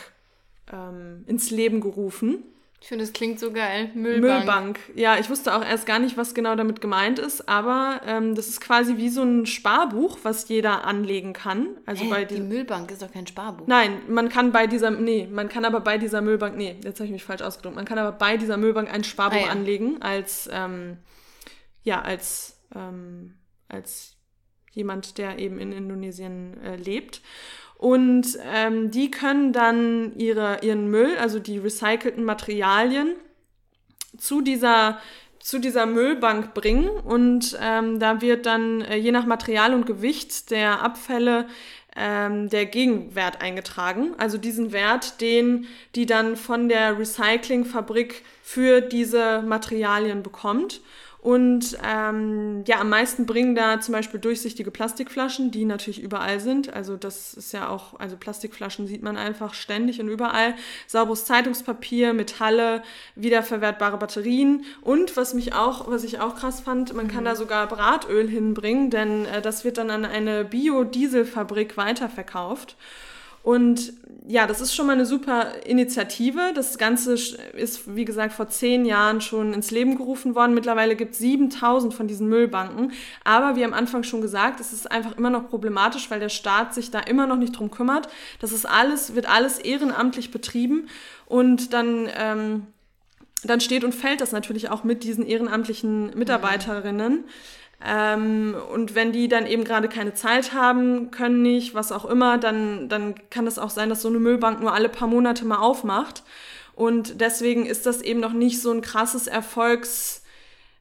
ähm, ins Leben gerufen. Ich finde, das klingt so geil. Müllbank. Müllbank. Ja, ich wusste auch erst gar nicht, was genau damit gemeint ist, aber ähm, das ist quasi wie so ein Sparbuch, was jeder anlegen kann. Also bei Hä, die diesem. Müllbank ist doch kein Sparbuch. Nein, man kann bei dieser, nee, man kann aber bei dieser Müllbank, nee, jetzt habe ich mich falsch ausgedrückt, man kann aber bei dieser Müllbank ein Sparbuch Ah, ja. anlegen als, ähm, ja, als, ähm, als jemand, der eben in Indonesien äh, lebt. Und ähm, die können dann ihre, ihren Müll, also die recycelten Materialien, zu dieser, zu dieser Müllbank bringen. Und ähm, da wird dann äh, je nach Material und Gewicht der Abfälle ähm, der Gegenwert eingetragen. Also diesen Wert, den die dann von der Recyclingfabrik für diese Materialien bekommt. Und ähm, ja, am meisten bringen da zum Beispiel durchsichtige Plastikflaschen, die natürlich überall sind. Also das ist ja auch, also Plastikflaschen sieht man einfach ständig und überall. Sauberes Zeitungspapier, Metalle, wiederverwertbare Batterien und was mich auch, was ich auch krass fand, man kann da sogar Bratöl hinbringen, denn äh, das wird dann an eine Biodieselfabrik weiterverkauft. Und ja, das ist schon mal eine super Initiative. Das Ganze ist, wie gesagt, vor zehn Jahren schon ins Leben gerufen worden. Mittlerweile gibt es 7000 von diesen Müllbanken. Aber wie am Anfang schon gesagt, es ist einfach immer noch problematisch, weil der Staat sich da immer noch nicht drum kümmert. Das ist alles, wird alles ehrenamtlich betrieben. Und dann, ähm, dann steht und fällt das natürlich auch mit diesen ehrenamtlichen Mitarbeiterinnen. Ähm, und wenn die dann eben gerade keine Zeit haben, können nicht, was auch immer, dann, dann kann es auch sein, dass so eine Müllbank nur alle paar Monate mal aufmacht. Und deswegen ist das eben noch nicht so ein krasses Erfolgs,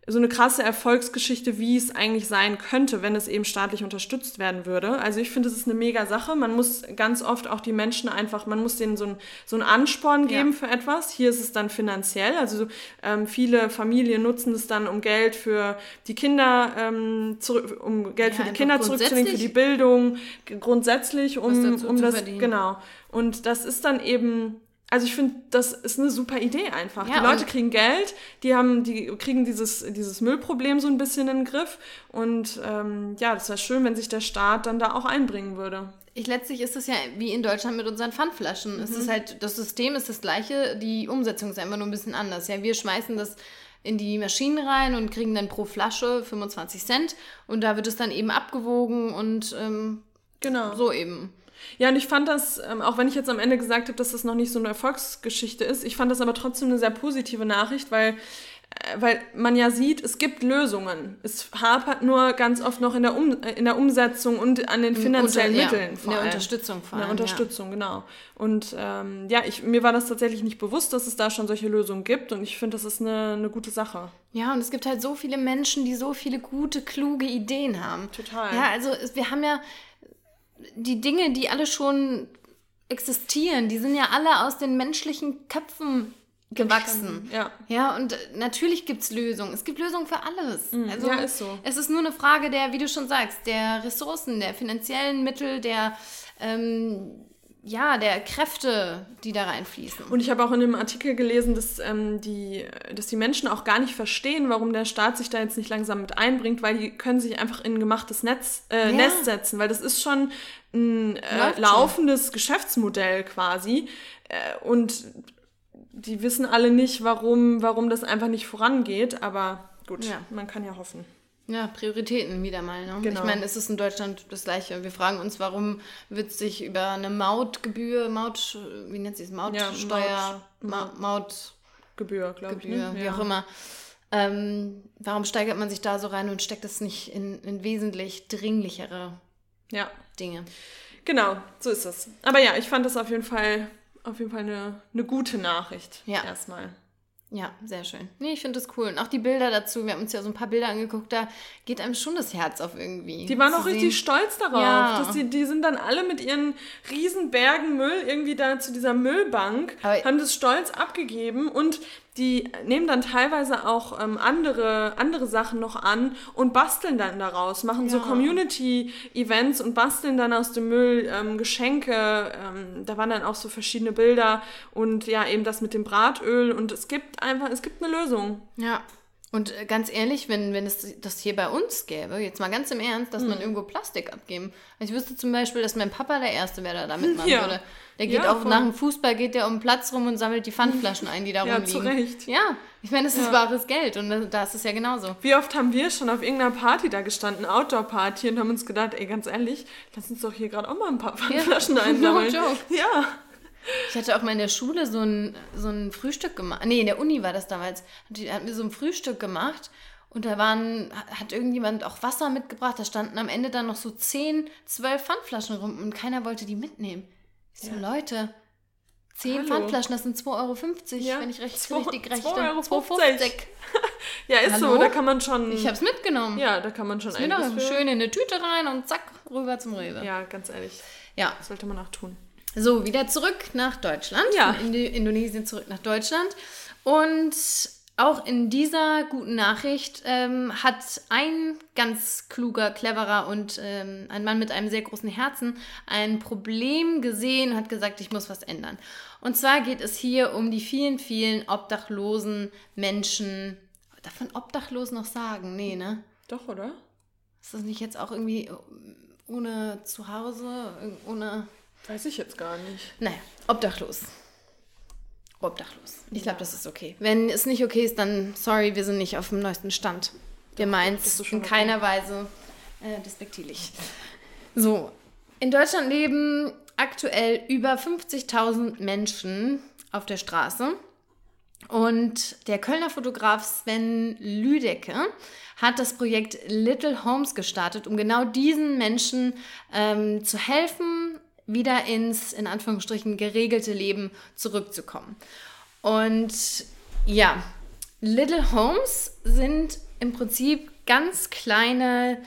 so eine krasse Erfolgsgeschichte, wie es eigentlich sein könnte, wenn es eben staatlich unterstützt werden würde. Also ich finde, es ist eine mega Sache. Man muss ganz oft auch die Menschen einfach, man muss denen so, ein, so einen Ansporn geben Ja. für etwas. Hier ist es dann finanziell. Also ähm, viele Familien nutzen es dann, um Geld für die Kinder, ähm, zurück, um Geld Ja, für die Kinder zurückzulegen, für die Bildung, grundsätzlich, um, um das, genau. Und das ist dann eben, also ich finde, das ist eine super Idee einfach. Ja, die Leute kriegen Geld, die haben, die kriegen dieses, dieses Müllproblem so ein bisschen in den Griff. Und ähm, ja, das wäre schön, wenn sich der Staat dann da auch einbringen würde. Ich, letztlich ist es ja wie in Deutschland mit unseren Pfandflaschen. Es ist halt, das System ist das gleiche, die Umsetzung ist einfach nur ein bisschen anders. Ja, wir schmeißen das in die Maschinen rein und kriegen dann pro Flasche 25 Cent und da wird es dann eben abgewogen und ähm, Genau. so eben. Ja, und ich fand das, ähm, auch wenn ich jetzt am Ende gesagt habe, dass das noch nicht so eine Erfolgsgeschichte ist, ich fand das aber trotzdem eine sehr positive Nachricht, weil, äh, weil man ja sieht, es gibt Lösungen. Es hapert nur ganz oft noch in der, um, äh, in der Umsetzung und an den finanziellen Unter- ja, Mitteln. in vor der allem. Unterstützung vor In der allem, ja. Unterstützung, genau. Und ähm, ja, ich, mir war das tatsächlich nicht bewusst, dass es da schon solche Lösungen gibt und ich finde, das ist eine, eine gute Sache. Ja, und es gibt halt so viele Menschen, die so viele gute, kluge Ideen haben. Total. Ja, also wir haben ja die Dinge, die alle schon existieren, die sind ja alle aus den menschlichen Köpfen gewachsen. Ja. Ja, und äh, natürlich gibt es Lösungen. Es gibt Lösungen für alles. Also, Mhm. ja, ist so. Es ist nur eine Frage der, wie du schon sagst, der Ressourcen, der finanziellen Mittel, der, ähm, ja, der Kräfte, die da reinfließen. Und ich habe auch in einem Artikel gelesen, dass, ähm, die, dass die Menschen auch gar nicht verstehen, warum der Staat sich da jetzt nicht langsam mit einbringt, weil die können sich einfach in ein gemachtes Netz, äh, Ja. Nest setzen, weil das ist schon ein äh, laufendes Geschäftsmodell quasi. Äh, und die wissen alle nicht, warum, warum das einfach nicht vorangeht, aber gut, Ja. man kann ja hoffen. Ja, Prioritäten wieder mal. Ne? Genau. Ich meine, es ist in Deutschland das Gleiche. Wir fragen uns, warum wird sich über eine Mautgebühr, Maut, wie nennt sie es, Mautsteuer, Maut- Ma Maut Gebühr, glaube ich. Gebühr, Ne? wie auch immer. Ähm, warum steigert man sich da so rein und steckt es nicht in, in wesentlich dringlichere Ja, Dinge? genau, so ist es. Aber ja, ich fand das auf jeden Fall, auf jeden Fall eine, eine gute Nachricht. Ja. Erstmal. Ja, sehr schön. Nee, ich finde das cool. Und auch die Bilder dazu, wir haben uns ja so ein paar Bilder angeguckt, da geht einem schon das Herz auf irgendwie. Die waren auch richtig sehen. stolz darauf. Ja. Dass die, die sind dann alle mit ihren riesen Bergen Müll irgendwie da zu dieser Müllbank, Aber- haben das stolz abgegeben und die nehmen dann teilweise auch ähm, andere, andere Sachen noch an und basteln dann daraus, machen so Ja. Community-Events und basteln dann aus dem Müll ähm, Geschenke. Ähm, da waren dann auch so verschiedene Bilder und ja, eben das mit dem Bratöl und es gibt einfach, es gibt eine Lösung. Ja. Und äh, ganz ehrlich, wenn, wenn es das hier bei uns gäbe, jetzt mal ganz im Ernst, dass Hm. man irgendwo Plastik abgeben. Ich wüsste zum Beispiel, dass mein Papa der Erste wäre, der da mitmachen Ja. würde. Der geht Ja, auch voll. nach dem Fußball, geht der um den Platz rum und sammelt die Pfandflaschen ein, die da [LAUGHS] Ja, rumliegen. zu Recht. Ja, ich meine, das ist Ja. wahres Geld und da- ist es ja genauso. Wie oft haben wir schon auf irgendeiner Party da gestanden, Outdoor-Party, und haben uns gedacht, ey, ganz ehrlich, lass uns doch hier gerade auch mal ein paar Pfandflaschen [LAUGHS] No einsammeln. joke. Ja. Ich hatte auch mal in der Schule so ein, so ein Frühstück gemacht. Nee, in der Uni war das damals. Hatten wir so ein Frühstück gemacht und da waren, hat irgendjemand auch Wasser mitgebracht. Da standen am Ende dann noch so 10, 12 Pfandflaschen rum und keiner wollte die mitnehmen. Ich so, Leute, 10 Hallo. Pfandflaschen, das sind 2,50 Euro, Ja, wenn ich recht, zwei- richtig. 2,50 Euro. 2,50. [LAUGHS] Ja, ist Hallo? so, da kann man schon. Ich hab's mitgenommen. ja, da kann man schon einiges für- schön in eine Tüte rein und zack, rüber zum Rewe. Ja, ganz ehrlich, ja. das sollte man auch tun. So, wieder zurück nach Deutschland. Ja. Indi Indonesien zurück nach Deutschland. Und auch in dieser guten Nachricht ähm, hat ein ganz kluger, cleverer und ähm, ein Mann mit einem sehr großen Herzen ein Problem gesehen und hat gesagt, ich muss was ändern. Und zwar geht es hier um die vielen, vielen obdachlosen Menschen. Darf man obdachlos noch sagen? Nee, ne? Doch, oder? Ist das nicht jetzt auch irgendwie ohne Zuhause, ohne Weiß ich jetzt gar nicht. naja, obdachlos. Obdachlos. Ich glaube, das ist okay. Wenn es nicht okay ist, dann sorry, wir sind nicht auf dem neuesten Stand. Wir meinen es in okay. keiner Weise äh, despektierlich. So, in Deutschland leben aktuell über 50.000 Menschen auf der Straße. Und der Kölner Fotograf Sven Lüdecke hat das Projekt Little Homes gestartet, um genau diesen Menschen ähm, zu helfen, wieder ins, in Anführungsstrichen, geregelte Leben zurückzukommen. Und ja, Little Homes sind im Prinzip ganz kleine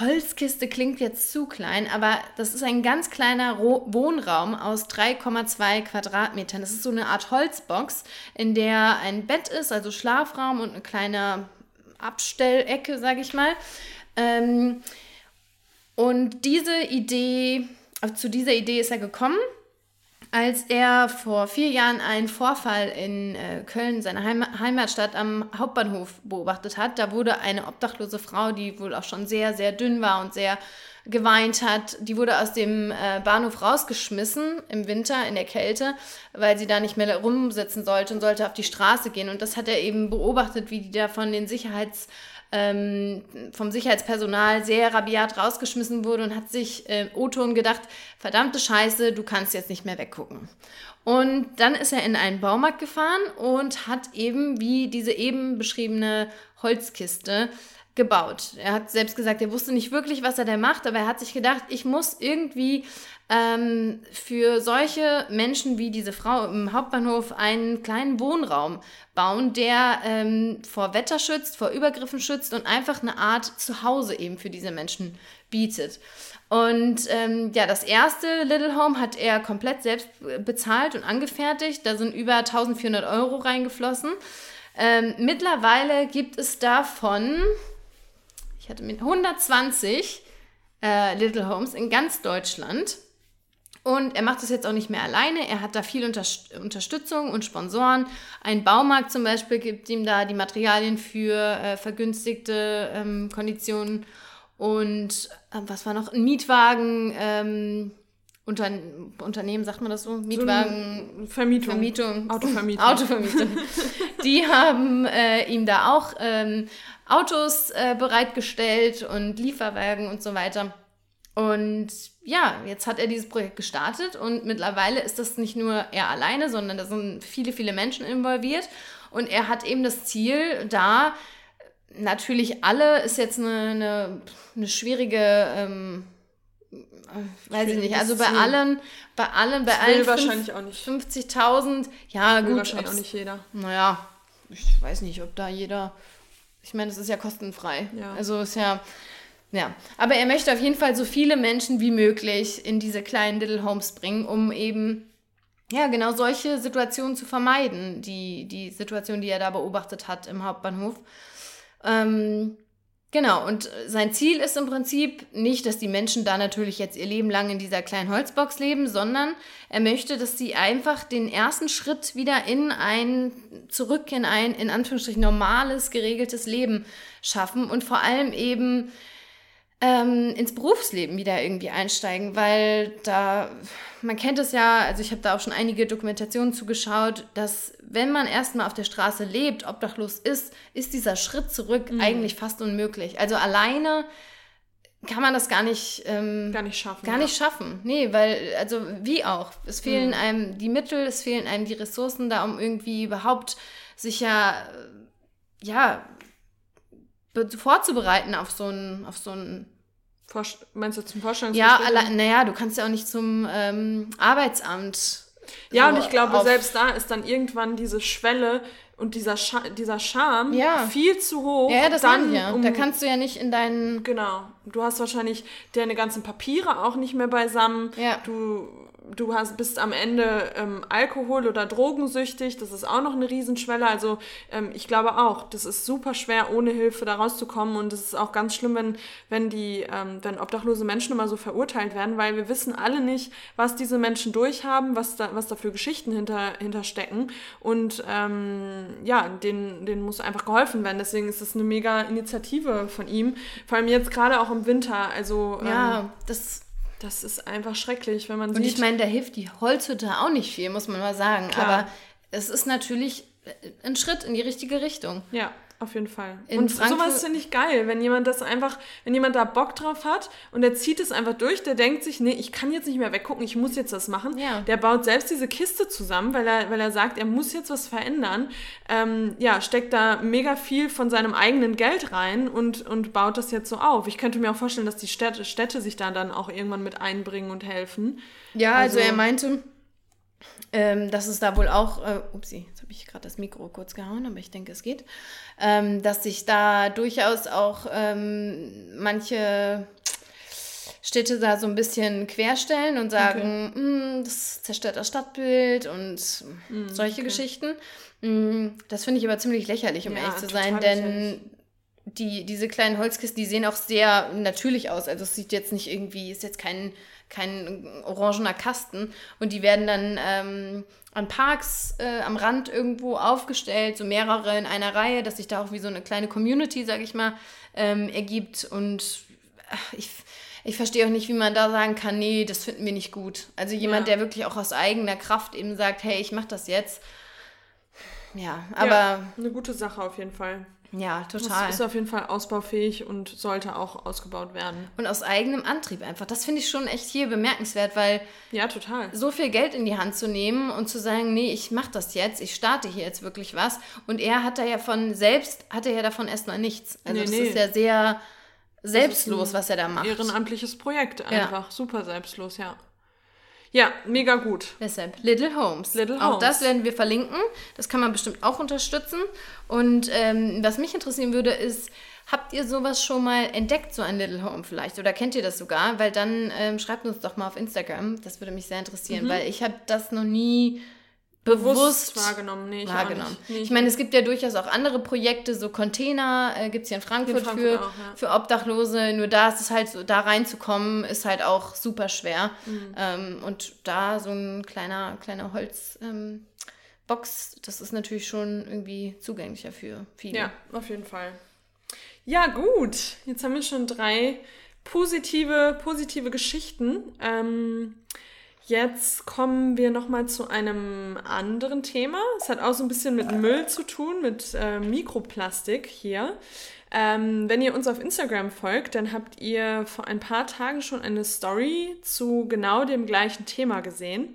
Holzkiste klingt jetzt zu klein, aber das ist ein ganz kleiner Wohnraum aus 3,2 Quadratmetern. Das ist so eine Art Holzbox, in der ein Bett ist, also Schlafraum und eine kleine Abstellecke, sage ich mal. Ähm, und diese Idee, zu dieser Idee ist er gekommen, als er vor vier Jahren einen Vorfall in äh, Köln, seiner Heim Heimatstadt, am Hauptbahnhof beobachtet hat. Da wurde eine obdachlose Frau, die wohl auch schon sehr, sehr dünn war und sehr geweint hat, die wurde aus dem äh, Bahnhof rausgeschmissen im Winter in der Kälte, weil sie da nicht mehr rumsitzen sollte und sollte auf die Straße gehen. Und das hat er eben beobachtet, wie die da von den Sicherheits ähm, vom Sicherheitspersonal sehr rabiat rausgeschmissen wurde und hat sich äh, O-Ton gedacht, verdammte Scheiße, du kannst jetzt nicht mehr weggucken. Und dann ist er in einen Baumarkt gefahren und hat eben wie diese eben beschriebene Holzkiste gebaut. Er hat selbst gesagt, er wusste nicht wirklich, was er da macht, aber er hat sich gedacht, ich muss irgendwie ähm, für solche Menschen wie diese Frau im Hauptbahnhof einen kleinen Wohnraum bauen, der ähm, vor Wetter schützt, vor Übergriffen schützt und einfach eine Art Zuhause eben für diese Menschen bietet. Und ähm, ja, das erste Little Home hat er komplett selbst bezahlt und angefertigt. Da sind über 1400 Euro reingeflossen. Ähm, mittlerweile gibt es davon, ich hatte mit 120 äh, Little Homes in ganz Deutschland. Und er macht das jetzt auch nicht mehr alleine. Er hat da viel Unterst Unterstützung und Sponsoren. Ein Baumarkt zum Beispiel gibt ihm da die Materialien für äh, vergünstigte ähm, Konditionen. Und äh, was war noch? Ein Mietwagen. Ähm, Unter Unternehmen, sagt man das so? Mietwagen. Vermietung. Vermietung. Autovermietung. [LAUGHS] Autovermietung. die haben äh, ihm da auch ähm, Autos äh, bereitgestellt und Lieferwagen und so weiter. Und ja, jetzt hat er dieses Projekt gestartet und mittlerweile ist das nicht nur er alleine, sondern da sind viele, viele Menschen involviert. Und er hat eben das Ziel, da natürlich alle ist jetzt eine, eine, eine schwierige, ähm, weiß ich nicht, also bei Ziel. allen, bei allen, bei allen wahrscheinlich auch nicht. 50.000, ja gut. wahrscheinlich auch nicht jeder. Naja, ich weiß nicht, ob da jeder, ich meine, es ist ja kostenfrei. Ja. Also ist ja, ja, aber er möchte auf jeden Fall so viele Menschen wie möglich in diese kleinen Little Homes bringen, um eben ja, genau solche Situationen zu vermeiden, die, die Situation, die er da beobachtet hat im Hauptbahnhof. Ähm, genau, und sein Ziel ist im Prinzip nicht, dass die Menschen da natürlich jetzt ihr Leben lang in dieser kleinen Holzbox leben, sondern er möchte, dass sie einfach den ersten Schritt wieder in ein, zurück in ein, in Anführungsstrichen, normales, geregeltes Leben schaffen und vor allem eben ähm, ins Berufsleben wieder irgendwie einsteigen, weil da, man kennt es ja, also ich habe da auch schon einige Dokumentationen zugeschaut, dass wenn man erstmal auf der Straße lebt, obdachlos ist, ist dieser Schritt zurück mhm. eigentlich fast unmöglich. Also alleine kann man das gar nicht ähm, gar nicht schaffen. Gar ja. nicht schaffen. Nee, weil, also wie auch. Es fehlen mhm. einem die Mittel, es fehlen einem die Ressourcen da, um irgendwie überhaupt sich ja, ja, vorzubereiten auf so ein, auf so ein meinst du zum Vorstellungsgespräch? Ja, naja, du kannst ja auch nicht zum ähm, Arbeitsamt. Ja, so und ich glaube, selbst da ist dann irgendwann diese Schwelle und dieser, Scha dieser Charme ja. viel zu hoch. Ja, das dann, ja. Um, da kannst du ja nicht in deinen. Genau. Du hast wahrscheinlich deine ganzen Papiere auch nicht mehr beisammen. Ja. Du du hast, bist am Ende ähm, Alkohol- oder drogensüchtig, das ist auch noch eine Riesenschwelle. Also ähm, ich glaube auch, das ist super schwer, ohne Hilfe da rauszukommen. Und es ist auch ganz schlimm, wenn, wenn die, ähm, wenn obdachlose Menschen immer so verurteilt werden, weil wir wissen alle nicht, was diese Menschen durchhaben, was da, was da für Geschichten hinter, hinterstecken. Und ähm, ja, denen, denen muss einfach geholfen werden. Deswegen ist das eine mega Initiative von ihm. Vor allem jetzt gerade auch im Winter. Also ja, ähm, das das ist einfach schrecklich, wenn man Und sieht. Und ich meine, da hilft die Holzhütte auch nicht viel, muss man mal sagen. Klar. Aber es ist natürlich ein Schritt in die richtige Richtung. Ja, auf jeden Fall. In und Frankfurt sowas finde ich geil, wenn jemand das einfach, wenn jemand da Bock drauf hat und der zieht es einfach durch, der denkt sich, nee, ich kann jetzt nicht mehr weggucken, ich muss jetzt das machen. Ja. Der baut selbst diese Kiste zusammen, weil er, weil er sagt, er muss jetzt was verändern. Ähm, ja, steckt da mega viel von seinem eigenen Geld rein und, und baut das jetzt so auf. Ich könnte mir auch vorstellen, dass die Städte, Städte sich da dann auch irgendwann mit einbringen und helfen. Ja, also, also er meinte, ähm, dass es da wohl auch, äh, upsie, jetzt habe ich gerade das Mikro kurz gehauen, aber ich denke, es geht, ähm, dass sich da durchaus auch ähm, manche Städte da so ein bisschen querstellen und sagen, okay. Hm, das zerstört das Stadtbild und mm, solche okay. Geschichten. Mm, das finde ich aber ziemlich lächerlich, um ja, ehrlich zu sein, denn die, diese kleinen Holzkisten, die sehen auch sehr natürlich aus. Also es sieht jetzt nicht irgendwie, ist jetzt kein kein orangener Kasten. Und die werden dann ähm, an Parks äh, am Rand irgendwo aufgestellt, so mehrere in einer Reihe, dass sich da auch wie so eine kleine Community, sag ich mal, ähm, ergibt. Und ach, ich, ich verstehe auch nicht, wie man da sagen kann, nee, das finden wir nicht gut. Also jemand, ja. der wirklich auch aus eigener Kraft eben sagt, hey, ich mach das jetzt. Ja, aber. Ja, eine gute Sache auf jeden Fall. Ja, total. Das ist auf jeden Fall ausbaufähig und sollte auch ausgebaut werden. Und aus eigenem Antrieb einfach. Das finde ich schon echt hier bemerkenswert, weil. Ja, total. So viel Geld in die Hand zu nehmen und zu sagen, nee, ich mache das jetzt, ich starte hier jetzt wirklich was. Und er hat da ja von selbst, hat er ja davon erstmal nichts. Also, nee, das nee. ist ja sehr selbstlos, was er da macht. Ehrenamtliches Projekt einfach. Ja. Super selbstlos, ja. Ja, mega gut. Deshalb Little Homes. Little Homes. Auch das werden wir verlinken. Das kann man bestimmt auch unterstützen. Und ähm, was mich interessieren würde, ist, habt ihr sowas schon mal entdeckt, so ein Little Home vielleicht? Oder kennt ihr das sogar? Weil dann ähm, schreibt uns doch mal auf Instagram. Das würde mich sehr interessieren, mhm. weil ich habe das noch nie bewusst, wahrgenommen. Nee, ich wahrgenommen. Nee, ich, ich meine, es gibt ja durchaus auch andere Projekte, so Container äh, gibt es hier in Frankfurt, in Frankfurt für, auch, ja. für Obdachlose. Nur da ist es halt so, da reinzukommen, ist halt auch super schwer. Mhm. Ähm, und da so ein kleiner, kleiner Holzbox, ähm, das ist natürlich schon irgendwie zugänglicher für viele. Ja, auf jeden Fall. Ja, gut. Jetzt haben wir schon drei positive, positive Geschichten. Ähm, Jetzt kommen wir nochmal zu einem anderen Thema. Es hat auch so ein bisschen mit Müll zu tun, mit äh, Mikroplastik hier. Ähm, wenn ihr uns auf Instagram folgt, dann habt ihr vor ein paar Tagen schon eine Story zu genau dem gleichen Thema gesehen.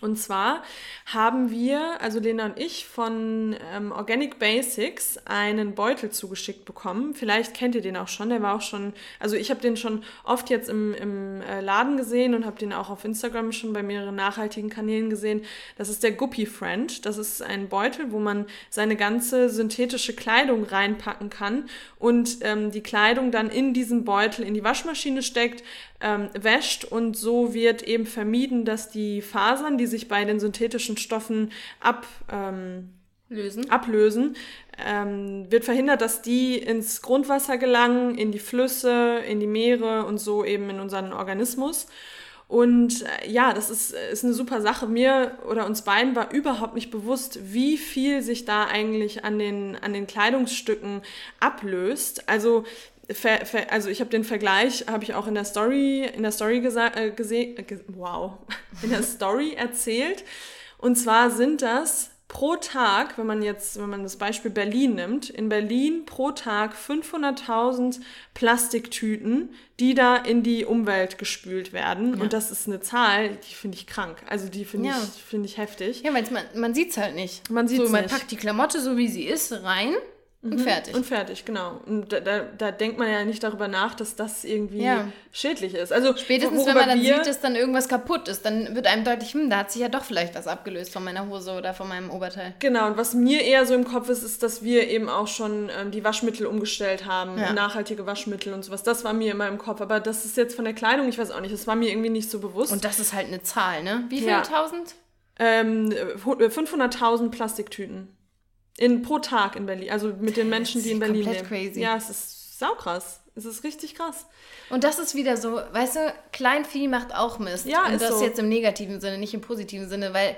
Und zwar haben wir, also Lena und ich, von ähm, Organic Basics einen Beutel zugeschickt bekommen. Vielleicht kennt ihr den auch schon. Der war auch schon, also ich habe den schon oft jetzt im, im äh, Laden gesehen und habe den auch auf Instagram schon bei mehreren nachhaltigen Kanälen gesehen. Das ist der Guppy Friend. Das ist ein Beutel, wo man seine ganze synthetische Kleidung reinpacken kann und ähm, die Kleidung dann in diesen Beutel in die Waschmaschine steckt, ähm, wäscht und so wird eben vermieden, dass die Fasern, die sich bei den synthetischen Stoffen ab, ähm, Lösen. ablösen, ähm, wird verhindert, dass die ins Grundwasser gelangen, in die Flüsse, in die Meere und so eben in unseren Organismus. Und äh, ja, das ist, ist eine super Sache. Mir oder uns beiden war überhaupt nicht bewusst, wie viel sich da eigentlich an den, an den Kleidungsstücken ablöst. Also also ich habe den Vergleich, habe ich auch in der Story, in der Story äh, gesehen, äh, wow, [LAUGHS] in der Story erzählt. Und zwar sind das pro Tag, wenn man jetzt, wenn man das Beispiel Berlin nimmt, in Berlin pro Tag 500.000 Plastiktüten, die da in die Umwelt gespült werden. Ja. Und das ist eine Zahl, die finde ich krank. Also die finde ja. ich, find ich heftig. Ja, weil man, man sieht es halt nicht. Man sieht so, man nicht. packt die Klamotte so wie sie ist rein und mhm. fertig. Und fertig, genau. Und da, da, da, denkt man ja nicht darüber nach, dass das irgendwie ja. schädlich ist. Also Spätestens, wenn man dann sieht, dass dann irgendwas kaputt ist, dann wird einem deutlich, hm, da hat sich ja doch vielleicht was abgelöst von meiner Hose oder von meinem Oberteil. Genau, und was mir eher so im Kopf ist, ist, dass wir eben auch schon ähm, die Waschmittel umgestellt haben, ja. nachhaltige Waschmittel und sowas. Das war mir immer im Kopf. Aber das ist jetzt von der Kleidung, ich weiß auch nicht, das war mir irgendwie nicht so bewusst. Und das ist halt eine Zahl, ne? Wie viele ja. tausend? Ähm, 500.000 Plastiktüten. In, pro Tag in Berlin. Also mit den Menschen, die in Berlin leben. Crazy. Ja, es ist saukrass. Es ist richtig krass. Und das ist wieder so, weißt du, Kleinvieh macht auch Mist. Ja, Und das so. jetzt im negativen Sinne, nicht im positiven Sinne, weil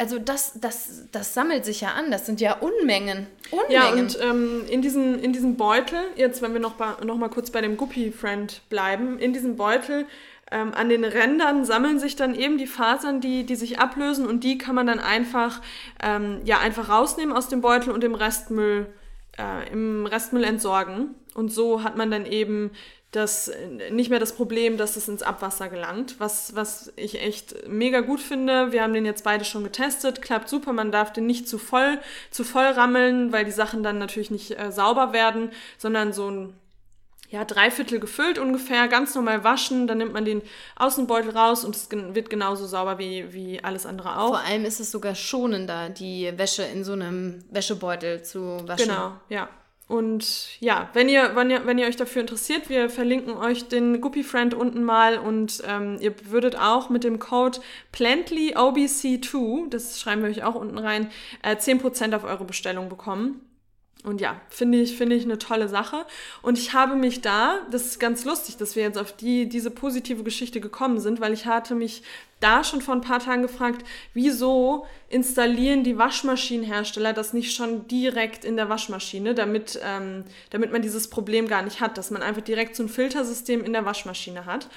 also das, das, das sammelt sich ja an. Das sind ja Unmengen. Unmengen. Ja, und ähm, in, diesen, in diesem Beutel, jetzt wenn wir noch, noch mal kurz bei dem Guppy Friend bleiben, in diesem Beutel ähm, an den Rändern sammeln sich dann eben die Fasern, die, die sich ablösen und die kann man dann einfach, ähm, ja, einfach rausnehmen aus dem Beutel und im Restmüll, äh, im Restmüll entsorgen. Und so hat man dann eben das nicht mehr das Problem, dass es ins Abwasser gelangt, was, was ich echt mega gut finde. Wir haben den jetzt beide schon getestet, klappt super, man darf den nicht zu voll, zu voll rammeln, weil die Sachen dann natürlich nicht äh, sauber werden, sondern so ein ja, dreiviertel gefüllt ungefähr, ganz normal waschen, dann nimmt man den Außenbeutel raus und es wird genauso sauber wie, wie alles andere auch. Vor allem ist es sogar schonender, die Wäsche in so einem Wäschebeutel zu waschen. Genau, ja. Und ja, wenn ihr, wenn ihr, wenn ihr euch dafür interessiert, wir verlinken euch den Guppy Friend unten mal und ähm, ihr würdet auch mit dem Code PLANTLYOBC2, das schreiben wir euch auch unten rein, äh, 10% auf eure Bestellung bekommen. Und ja, finde ich, finde ich eine tolle Sache. Und ich habe mich da, das ist ganz lustig, dass wir jetzt auf die, diese positive Geschichte gekommen sind, weil ich hatte mich da schon vor ein paar Tagen gefragt, wieso installieren die Waschmaschinenhersteller das nicht schon direkt in der Waschmaschine, damit, ähm, damit man dieses Problem gar nicht hat, dass man einfach direkt so ein Filtersystem in der Waschmaschine hat.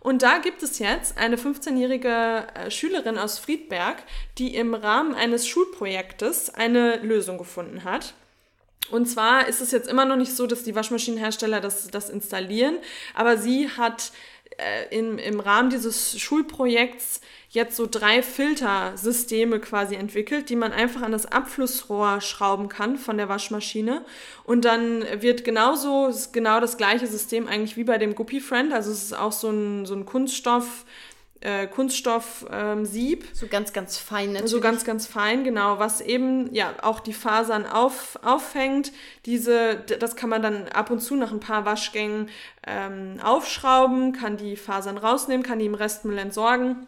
Und da gibt es jetzt eine 15-jährige äh, Schülerin aus Friedberg, die im Rahmen eines Schulprojektes eine Lösung gefunden hat. Und zwar ist es jetzt immer noch nicht so, dass die Waschmaschinenhersteller das, das installieren, aber sie hat äh, in, im Rahmen dieses Schulprojekts jetzt so drei Filtersysteme quasi entwickelt, die man einfach an das Abflussrohr schrauben kann von der Waschmaschine. Und dann wird genauso, ist genau das gleiche System eigentlich wie bei dem Guppy Friend. Also es ist auch so ein, so ein Kunststoff, äh, Kunststoffsieb. Ähm, so ganz, ganz fein natürlich. So ganz, ganz fein, genau, was eben ja auch die Fasern auf, auffängt. Diese, das kann man dann ab und zu nach ein paar Waschgängen ähm, aufschrauben, kann die Fasern rausnehmen, kann die im Restmüll entsorgen.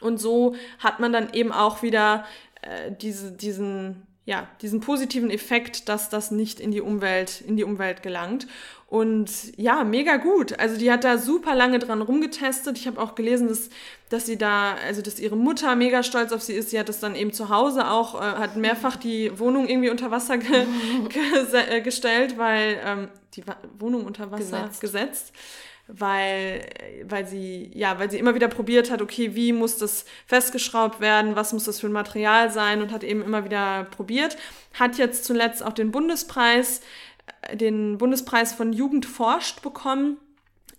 Und so hat man dann eben auch wieder äh, diese, diesen ja, diesen positiven Effekt, dass das nicht in die Umwelt, in die Umwelt gelangt. Und ja, mega gut. Also die hat da super lange dran rumgetestet. Ich habe auch gelesen, dass, dass sie da, also dass ihre Mutter mega stolz auf sie ist. Sie hat das dann eben zu Hause auch, äh, hat mehrfach die Wohnung irgendwie unter Wasser ge [LAUGHS] ge äh, gestellt, weil ähm, die Wohnung unter Wasser gesetzt. gesetzt weil, weil sie, ja, weil sie immer wieder probiert hat, okay, wie muss das festgeschraubt werden, was muss das für ein Material sein und hat eben immer wieder probiert. Hat jetzt zuletzt auch den Bundespreis, äh, den Bundespreis von Jugend forscht bekommen,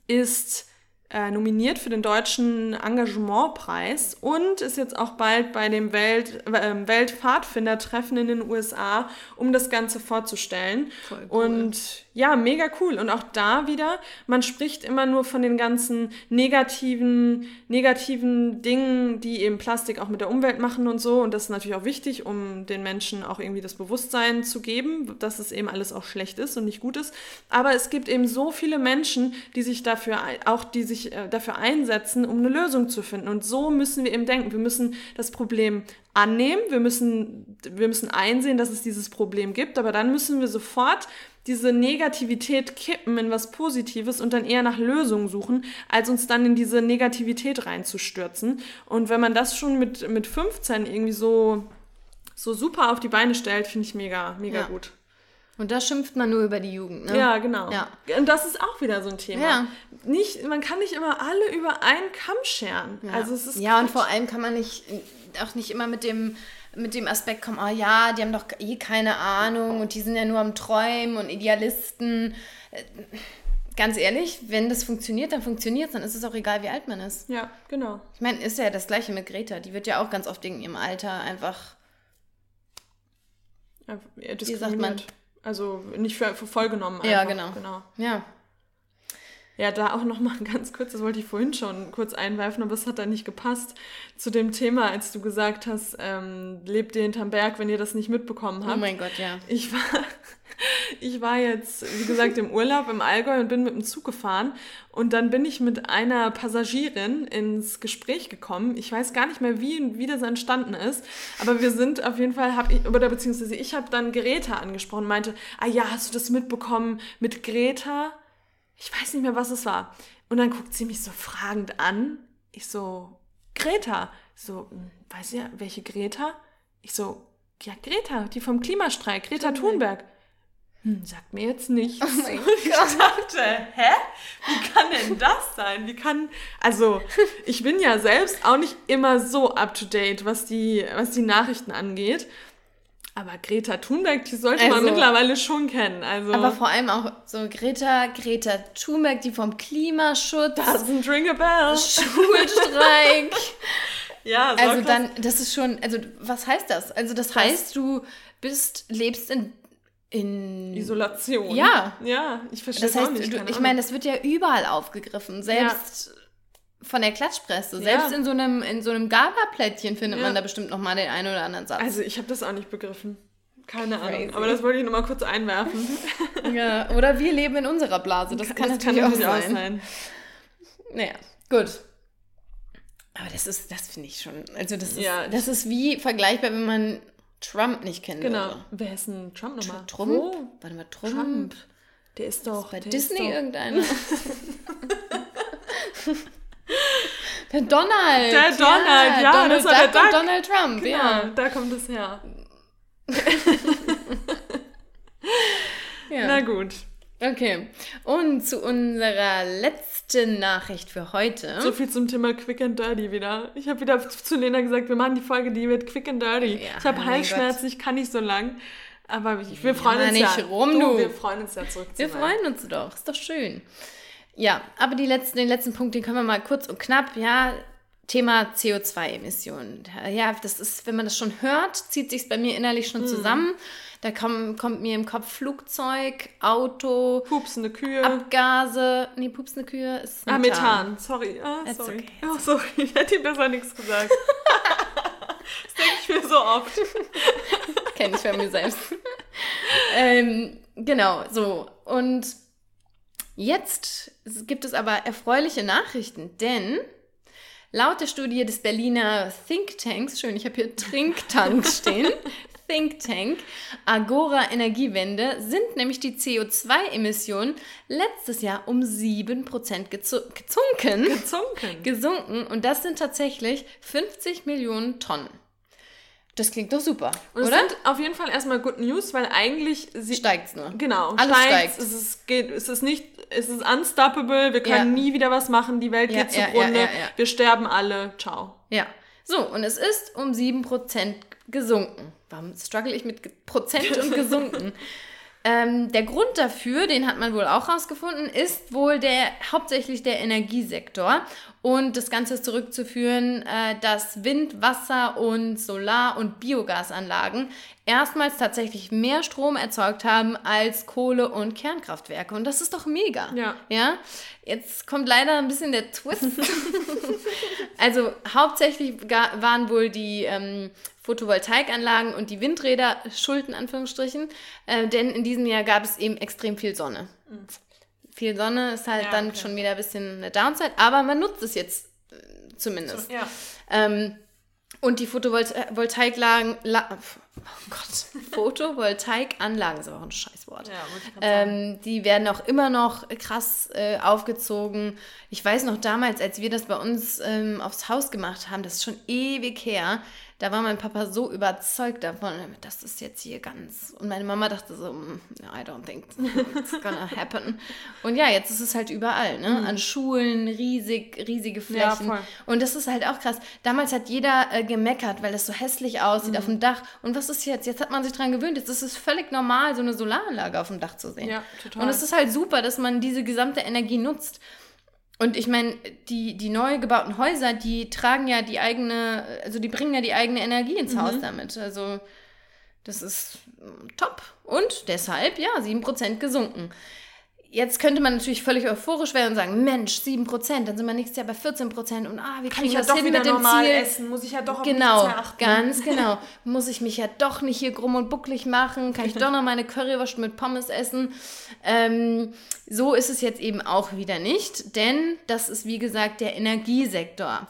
ist äh, nominiert für den deutschen Engagementpreis und ist jetzt auch bald bei dem Welt, äh, Weltpfadfindertreffen in den USA, um das Ganze vorzustellen. Voll cool. Und ja, mega cool. Und auch da wieder, man spricht immer nur von den ganzen negativen, negativen Dingen, die eben Plastik auch mit der Umwelt machen und so. Und das ist natürlich auch wichtig, um den Menschen auch irgendwie das Bewusstsein zu geben, dass es eben alles auch schlecht ist und nicht gut ist. Aber es gibt eben so viele Menschen, die sich dafür, auch die sich äh, dafür einsetzen, um eine Lösung zu finden. Und so müssen wir eben denken. Wir müssen das Problem annehmen. Wir müssen, wir müssen einsehen, dass es dieses Problem gibt. Aber dann müssen wir sofort diese Negativität kippen in was Positives und dann eher nach Lösungen suchen, als uns dann in diese Negativität reinzustürzen. Und wenn man das schon mit, mit 15 irgendwie so, so super auf die Beine stellt, finde ich mega, mega ja. gut. Und da schimpft man nur über die Jugend, ne? Ja, genau. Ja. Und das ist auch wieder so ein Thema. Ja. Nicht, man kann nicht immer alle über einen Kamm scheren. Ja. Also es ist ja, und vor allem kann man nicht, auch nicht immer mit dem mit dem Aspekt kommen, oh ja, die haben doch eh keine Ahnung und die sind ja nur am Träumen und Idealisten. Äh, ganz ehrlich, wenn das funktioniert, dann funktioniert es, dann ist es auch egal, wie alt man ist. Ja, genau. Ich meine, ist ja das gleiche mit Greta. Die wird ja auch ganz oft wegen ihrem Alter einfach. Ja, wie sagt man? Also nicht für, für voll genommen. Einfach. Ja, genau. genau. Ja. Ja, da auch nochmal [LAUGHS] ganz kurz, das wollte ich vorhin schon kurz einwerfen, aber es hat da nicht gepasst zu dem Thema, als du gesagt hast, ähm, lebt ihr hinterm Berg, wenn ihr das nicht mitbekommen habt. Oh mein Gott, ja. Ich war, ich war jetzt, wie gesagt, im Urlaub im Allgäu und bin mit dem Zug gefahren und dann bin ich mit einer Passagierin ins Gespräch gekommen. Ich weiß gar nicht mehr, wie, wie das entstanden ist, aber wir sind auf jeden Fall, hab ich, oder beziehungsweise ich habe dann Greta angesprochen, meinte, ah ja, hast du das mitbekommen mit Greta? ich weiß nicht mehr, was es war. Und dann guckt sie mich so fragend an. Ich so, Greta. So, hm, weiß ja, welche Greta? Ich so, ja, Greta, die vom Klimastreik, Greta Thunberg. Hm, sagt mir jetzt nichts. Oh mein [LAUGHS] Gott. Ich dachte, hä? Wie kann denn das sein? Wie kann, also, ich bin ja selbst auch nicht immer so up to date, was die, was die Nachrichten angeht. Aber Greta Thunberg, die sollte also, man mittlerweile schon kennen. Also, aber vor allem auch so Greta, Greta Thunberg, die vom Klimaschutz. Doesn't ring a bell. Schulstreik. [LAUGHS] ja, so Also dann, das ist schon, also was heißt das? Also das heißt, du bist, lebst in in Isolation. Ja. Ja, ich verstehe das heißt, auch nicht. Du, ich meine, das wird ja überall aufgegriffen. Selbst ja von der Klatschpresse. Selbst ja. in so einem, in so einem Gala-Plättchen findet ja. man da bestimmt noch mal den einen oder anderen Satz. Also ich habe das auch nicht begriffen. Keine Crazy. Ahnung. Aber das wollte ich noch mal kurz einwerfen. [LAUGHS] ja, oder wir leben in unserer Blase. Das kann das natürlich, kann natürlich auch, sein. auch sein. Naja, gut. Aber das ist, das finde ich schon. Also das ist, ja. das ist wie vergleichbar, wenn man Trump nicht kennt. Genau. Würde. Wer ist denn Trump nochmal? Trump? Oh. Warte mal, Trump. Trump. Der ist doch. Ist bei Disney irgendeiner. [LAUGHS] Der Donald. Der Donald, ja. ja Donald das war der Duck. Donald Trump, genau, ja. Da kommt es her. ja. [LAUGHS] Na gut. Okay. Und zu unserer letzten Nachricht für heute. So viel zum Thema Quick and Dirty wieder. Ich habe wieder zu Lena gesagt, wir machen die Folge, die wird Quick and Dirty. Ja, ich habe Halsschmerzen, ich kann nicht so lang. Aber wir freuen ja, uns nicht ja. Rum, du. Wir freuen uns ja zurück. Wir freuen uns doch. Ist doch schön. Ja, aber letzten, den letzten Punkt, den können wir mal kurz und knapp, ja, Thema CO2-Emissionen. Ja, das ist, wenn man das schon hört, zieht sich bei mir innerlich schon mhm. zusammen. Da kommt, kommt mir im Kopf Flugzeug, Auto, pupsende Kühe, Abgase. Nee, pupsende Kühe ist Methan. Ah, Methan, sorry. Ah, sorry. Okay. Oh, sorry, [LAUGHS] ich hätte besser nichts gesagt. [LAUGHS] das denke ich mir so oft. [LAUGHS] Kenne ich bei mir selbst. ähm, genau, so. Und Jetzt gibt es aber erfreuliche Nachrichten, denn laut der Studie des Berliner Thinktanks, schön, ich habe hier Trinktank stehen, Think Tank, Agora Energiewende, sind nämlich die CO2-Emissionen letztes Jahr um 7% gezunken, gezunken. gesunken und das sind tatsächlich 50 Millionen Tonnen. Das klingt doch super, Und es oder? sind auf jeden Fall erstmal Good News, weil eigentlich sie, Steigt's nur. Genau, Alles steigt. steigt. Es ist, geht, es ist nicht, es ist unstoppable, wir können Ja. nie wieder was machen, die Welt Ja, geht zugrunde, ja. wir sterben alle, ciao. Ja. So, und es ist um 7% gesunken. Warum struggle ich mit Prozent und [LAUGHS] gesunken? ähm, der Grund dafür, den hat man wohl auch rausgefunden, ist wohl der hauptsächlich der Energiesektor. Und das Ganze ist zurückzuführen, äh, dass Wind, Wasser und Solar- und Biogasanlagen erstmals tatsächlich mehr Strom erzeugt haben als Kohle- und Kernkraftwerke. Und das ist doch mega. Ja. Ja, jetzt kommt leider ein bisschen der Twist. [LAUGHS] also hauptsächlich waren wohl die ähm, Photovoltaikanlagen und die Windräder schuld, in Anführungsstrichen, äh, denn in diesem Jahr gab es eben extrem viel Sonne. Viel Sonne ist halt Ja, dann okay. schon wieder ein bisschen eine Downside, aber man nutzt es jetzt äh, zumindest. Ja. Ähm, und die Photovoltaikanlagen, La oh Gott, [LAUGHS] Photovoltaikanlagen ist aber auch ein Scheißwort. Ja. Ähm, die werden auch immer noch krass äh, aufgezogen. Ich weiß noch damals, als wir das bei uns ähm, aufs Haus gemacht haben, das ist schon ewig her, da war mein Papa so überzeugt davon, das ist jetzt hier ganz. Und meine Mama dachte so, "Mm, I don't think it's gonna [LAUGHS] happen. Und ja, jetzt ist es halt überall, ne? An Schulen, riesig, riesige Mhm. Ja, Flächen. voll. und das ist halt auch krass. Damals hat jeder äh, gemeckert, weil es so hässlich aussieht Mhm. auf dem Dach. Und was ist jetzt? Jetzt hat man sich dran gewöhnt. Jetzt ist es völlig normal, so eine Solaranlage auf dem Dach zu sehen. Ja, total. Und es ist halt super, dass man diese gesamte Energie nutzt. Und ich meine, die, die neu gebauten Häuser, die tragen ja die eigene, also die bringen ja die eigene Energie ins Mhm. Haus damit. Also das ist mm, top. Und deshalb, ja, 7% gesunken. Jetzt könnte man natürlich völlig euphorisch werden und sagen, Mensch, 7%, dann sind wir nächstes Jahr bei 14% und ah, wir Kann ich ja das doch hin mit dem normal Ziel. essen, muss ich ja doch auf Genau, mehr achten. ganz [LAUGHS] genau. Muss ich mich ja doch nicht hier krumm und bucklig machen? Kann ich doch noch meine Currywurst mit Pommes essen? Ähm, so ist es jetzt eben auch wieder nicht, denn das ist wie gesagt der Energiesektor.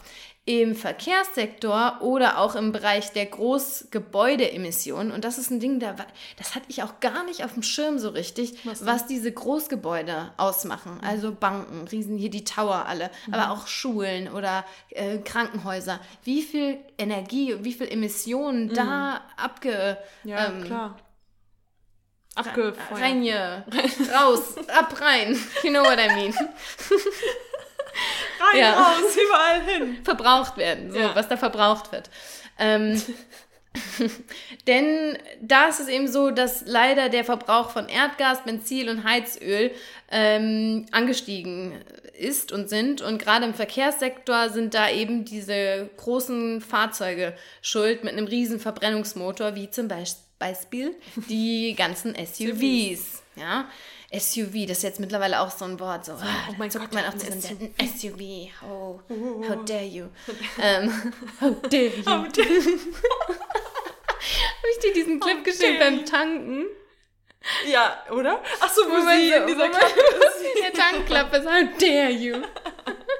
Im Verkehrssektor oder auch im Bereich der Großgebäudeemissionen, und das ist ein Ding, da, das hatte ich auch gar nicht auf dem Schirm so richtig, Was was, diese Großgebäude ausmachen. Also Banken, riesen hier die Tower alle, aber auch Schulen oder äh, Krankenhäuser. Wie viel Energie, wie viel Emissionen da abge... Ja, ähm, klar. Abgefeuert. Rein hier, raus, ab, rein. You know what I mean. [LAUGHS] Rein, Ja. raus, überall hin. [LAUGHS] verbraucht werden, so, Ja. was da verbraucht wird. Ähm, [LAUGHS] denn da ist es eben so, dass leider der Verbrauch von Erdgas, Benzin und Heizöl ähm, angestiegen ist und sind. Und gerade im Verkehrssektor sind da eben diese großen Fahrzeuge schuld mit einem riesen Verbrennungsmotor, wie zum Beis- Beispiel die ganzen SUVs. Ja. SUV, das ist jetzt mittlerweile auch so ein Wort. So, oh mein Gott, man auch zusammen. Ein SUV, oh, how dare you. [LAUGHS] ähm, how dare you. Oh, der- Habe ich dir diesen Clip geschickt dare beim you. Tanken? ja, oder? Ach so, wo, Wo sie so- in dieser Klappe ist. in [LAUGHS] der Tankklappe ist, how dare you.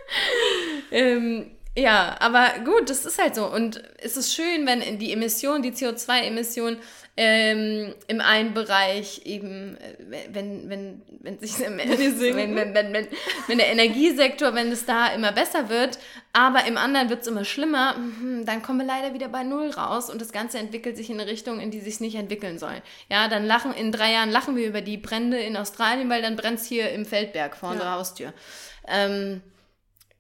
[LAUGHS] ähm, ja, aber gut, das ist halt so. Und es ist schön, wenn die Emission, die CO2-Emission ähm, im einen Bereich eben, äh, wenn, wenn, wenn sich [LAUGHS] wenn, wenn, wenn, wenn, wenn, wenn der Energiesektor, wenn es da immer besser wird, aber im anderen wird es immer schlimmer, mhm, dann kommen wir leider wieder bei Null raus und das Ganze entwickelt sich in eine Richtung, in die sich nicht entwickeln soll. Ja, dann lachen, in drei Jahren lachen wir über die Brände in Australien, weil dann brennt es hier im Feldberg vor unserer Haustür. Ähm,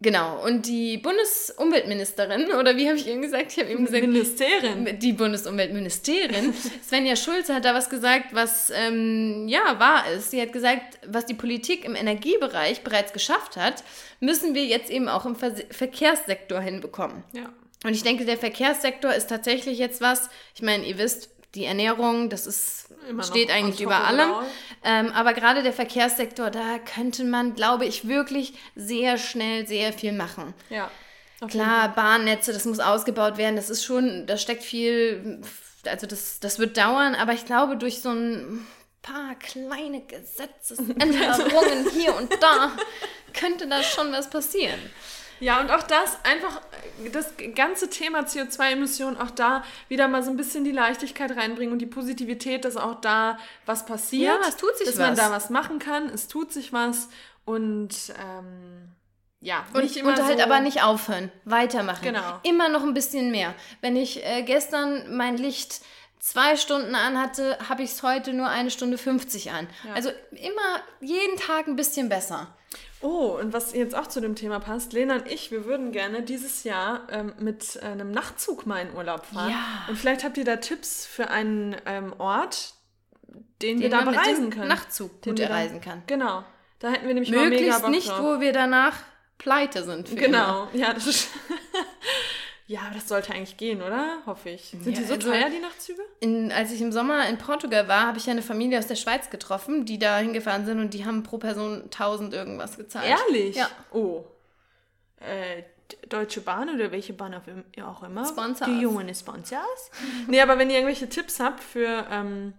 genau, und die Bundesumweltministerin, oder wie habe ich eben gesagt? Ich habe eben gesagt, Ministerin. die Bundesumweltministerin [LAUGHS] Svenja Schulze hat da was gesagt, was ähm, ja wahr ist. Sie hat gesagt, was die Politik im Energiebereich bereits geschafft hat, müssen wir jetzt eben auch im Ver Verkehrssektor hinbekommen. Ja. Und ich denke, der Verkehrssektor ist tatsächlich jetzt was. Ich meine, ihr wisst, die Ernährung, das ist Immer steht eigentlich über allem. all. Ähm, aber gerade der Verkehrssektor, da könnte man, glaube ich, wirklich sehr schnell sehr viel machen. Ja. Klar, Bahnnetze, das muss ausgebaut werden. Das ist schon, da steckt viel, also das, das wird dauern, aber ich glaube, durch so ein paar kleine Gesetzesänderungen [LAUGHS] hier und da könnte da schon was passieren. Ja, und auch das einfach, das ganze Thema CO2-Emissionen, auch da wieder mal so ein bisschen die Leichtigkeit reinbringen und die Positivität, dass auch da was passiert. Ja, es tut sich dass man was. da was machen kann, es tut sich was und ähm, ja, Und, und halt so, aber nicht aufhören, weitermachen. Genau. Immer noch ein bisschen mehr. Wenn ich äh, gestern mein Licht zwei Stunden an hatte, habe ich es heute nur eine Stunde 50 an. Also immer jeden Tag ein bisschen besser. Oh, und was jetzt auch zu dem Thema passt, Lena und ich, wir würden gerne dieses Jahr ähm, mit einem Nachtzug mal in Urlaub fahren. Ja. Und vielleicht habt ihr da Tipps für einen ähm, Ort, den, wir Den da man mit bereisen können. Nachtzug Den gut wir da- erreisen kann. Genau. Da hätten wir nämlich mal mega Möglichst Bock nicht, drauf. wo wir danach pleite sind. Für immer. Genau, ja, das ist. [LAUGHS] ja, aber das sollte eigentlich gehen, oder? Hoffe ich. Sind Ja, die so also- teuer, die Nachtzüge? In, als ich im Sommer in Portugal war, habe ich ja eine Familie aus der Schweiz getroffen, die da hingefahren sind und die haben pro Person 1000 irgendwas gezahlt. Ehrlich? Ja. Oh. Äh, Deutsche Bahn oder welche Bahn auch immer? Sponsors. Die jungen Sponsors. nee, aber wenn ihr irgendwelche Tipps habt für, ähm,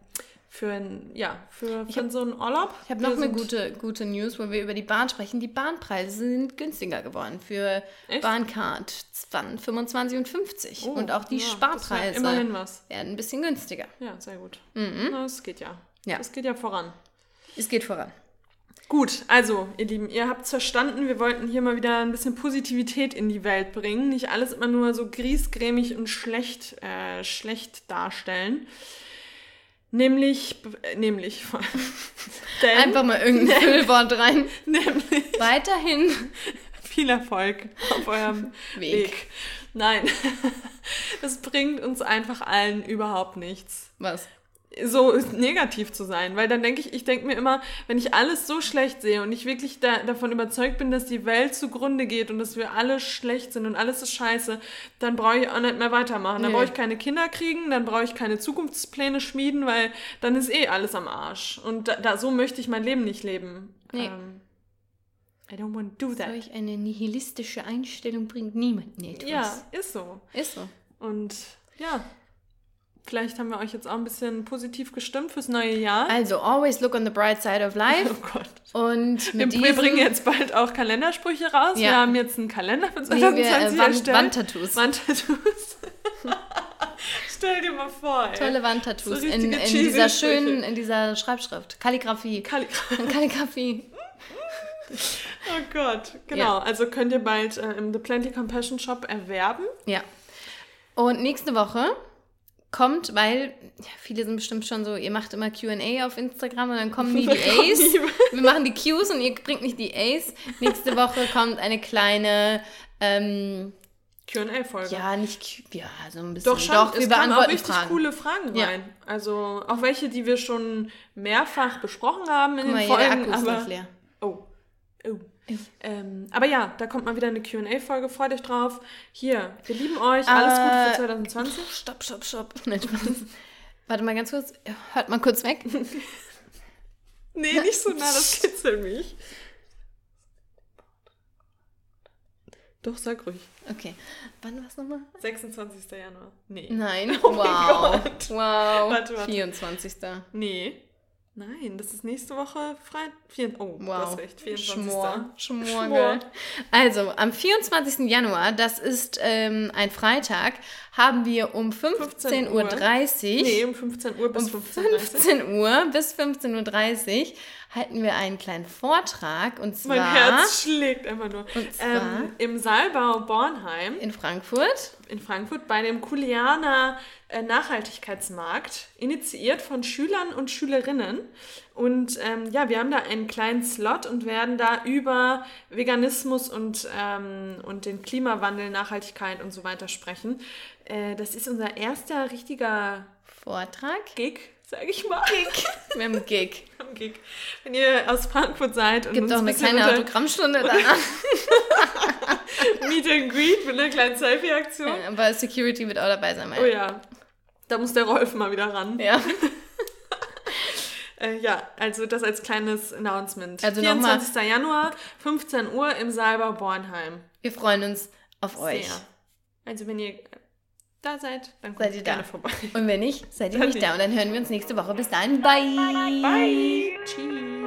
für, ein, ja, für, für so einen Urlaub. Ich habe noch eine gute, gute News, wo wir über die Bahn sprechen. Die Bahnpreise sind günstiger geworden für Echt? Bahncard 20, 25 und 50. Oh, und auch die ja, Sparpreise Immerhin was. werden ein bisschen günstiger. Ja, sehr gut. Na, Das geht ja. Ja. Das geht ja voran. Es geht voran. Gut, also, ihr Lieben, ihr habt verstanden, wir wollten hier mal wieder ein bisschen Positivität in die Welt bringen. Nicht alles immer nur so griesgrämig und schlecht, äh, schlecht darstellen. Nämlich, äh, nämlich, [LAUGHS] denn, Einfach mal irgendein [LAUGHS] Füllwort rein. nämlich Weiterhin. viel Erfolg auf eurem [LAUGHS] Weg. Weg. Nein, das bringt uns einfach allen überhaupt nichts. Was? So negativ zu sein, weil dann denke ich, ich denke mir immer, wenn ich alles so schlecht sehe und ich wirklich da, davon überzeugt bin, dass die Welt zugrunde geht und dass wir alle schlecht sind und alles ist scheiße, dann brauche ich auch nicht mehr weitermachen. Dann Nee. brauche ich keine Kinder kriegen, dann brauche ich keine Zukunftspläne schmieden, weil dann ist eh alles am Arsch. Und da, da so möchte ich mein Leben nicht leben. Nee. Ähm, I don't want to do that. Solch eine nihilistische Einstellung bringt niemanden etwas. Ja, ist so. Ist so. Und ja, vielleicht haben wir euch jetzt auch ein bisschen positiv gestimmt fürs neue Jahr. Also, always look on the bright side of [LAUGHS] Oh life. Gott. Und Wir, mit wir diesem... bringen jetzt bald auch Kalendersprüche raus. Wir Ja. haben jetzt einen Kalender für Nee, 2020 wir, äh. Wandtattoos. Wandtattoos. [LAUGHS] Stell dir mal vor, ey. Tolle Wandtattoos So in, in dieser schönen, in dieser Schreibschrift. Kalligrafie. Kalligrafie. [LAUGHS] Kalligrafie. Oh Gott, genau. Ja. Also könnt ihr bald äh, im The Plenty Compassion Shop erwerben. Ja. Und nächste Woche kommt, weil ja, viele sind bestimmt schon so, ihr macht immer QA auf Instagram und dann kommen [LAUGHS] nie die A's. Wir machen die Qs und ihr bringt nicht die A's. Nächste Woche kommt eine kleine, ähm, Q&A-Folge. ja, nicht Q, ja, so ein bisschen. Doch schon, Doch, es wir kamen auch beantworten richtig Fragen. coole Fragen Ja. rein. Also auch welche, die wir schon mehrfach besprochen haben in Guck mal, den hier, der Folgen. Akku ist aber leer. Oh. Oh. Ähm, aber ja, da kommt mal wieder eine QA-Folge. Freut euch drauf. Hier, wir lieben euch. Alles Äh, Gute für 2020. Stopp, stopp, stopp. [LAUGHS] Nein. Warte mal ganz kurz. Hört mal kurz weg. [LAUGHS] Nee, nicht so nah, das kitzelt mich. Doch, sag ruhig. Okay. Wann war es nochmal? 26. Januar. Nee. Nein. [LAUGHS] Oh wow. Gott. Wow. Warte, warte. 24. Nee. Nein, das ist nächste Woche Freitag. Oh, du Wow. hast recht. 24. Schmor. Schmor, [LAUGHS] Schmor. Also, am 24. Januar, das ist ähm, ein Freitag, haben wir um 15.30 Uhr, Nee, um 15 Uhr bis um 15 Uhr. 15 Uhr bis 15.30 Uhr halten wir einen kleinen Vortrag und zwar Mein Herz schlägt einfach nur. Und zwar? Ähm, Im Saalbau Bornheim in Frankfurt. in Frankfurt bei dem Kulianer äh, Nachhaltigkeitsmarkt, initiiert von Schülern und Schülerinnen. Und ähm, ja, wir haben da einen kleinen Slot und werden da über Veganismus und, ähm, und den Klimawandel, Nachhaltigkeit und so weiter sprechen. Äh, das ist unser erster richtiger Vortrag. Gig, sage ich mal. Gig. Wir haben einen Gig. [LAUGHS] Am Gig. Wenn ihr aus Frankfurt seid und Gibt uns auch ein eine bisschen kleine Autogrammstunde danach. [LAUGHS] Meet and Greet mit einer kleinen Selfie-Aktion. Aber Security wird auch dabei sein. Oh ja, da muss der Rolf mal wieder ran. Ja. [LAUGHS] Äh, ja, also das als kleines Announcement. Also nochmal- 24. Januar, 15 Uhr im Saalbau Bornheim. Wir freuen uns auf euch. Sehr. Also wenn ihr da seid, dann kommt Seid ihr gerne da. vorbei. Und wenn nicht, seid ihr Dann nicht nicht. da. Und dann hören wir uns nächste Woche. Bis dahin. Bye. Bye. Tschüss.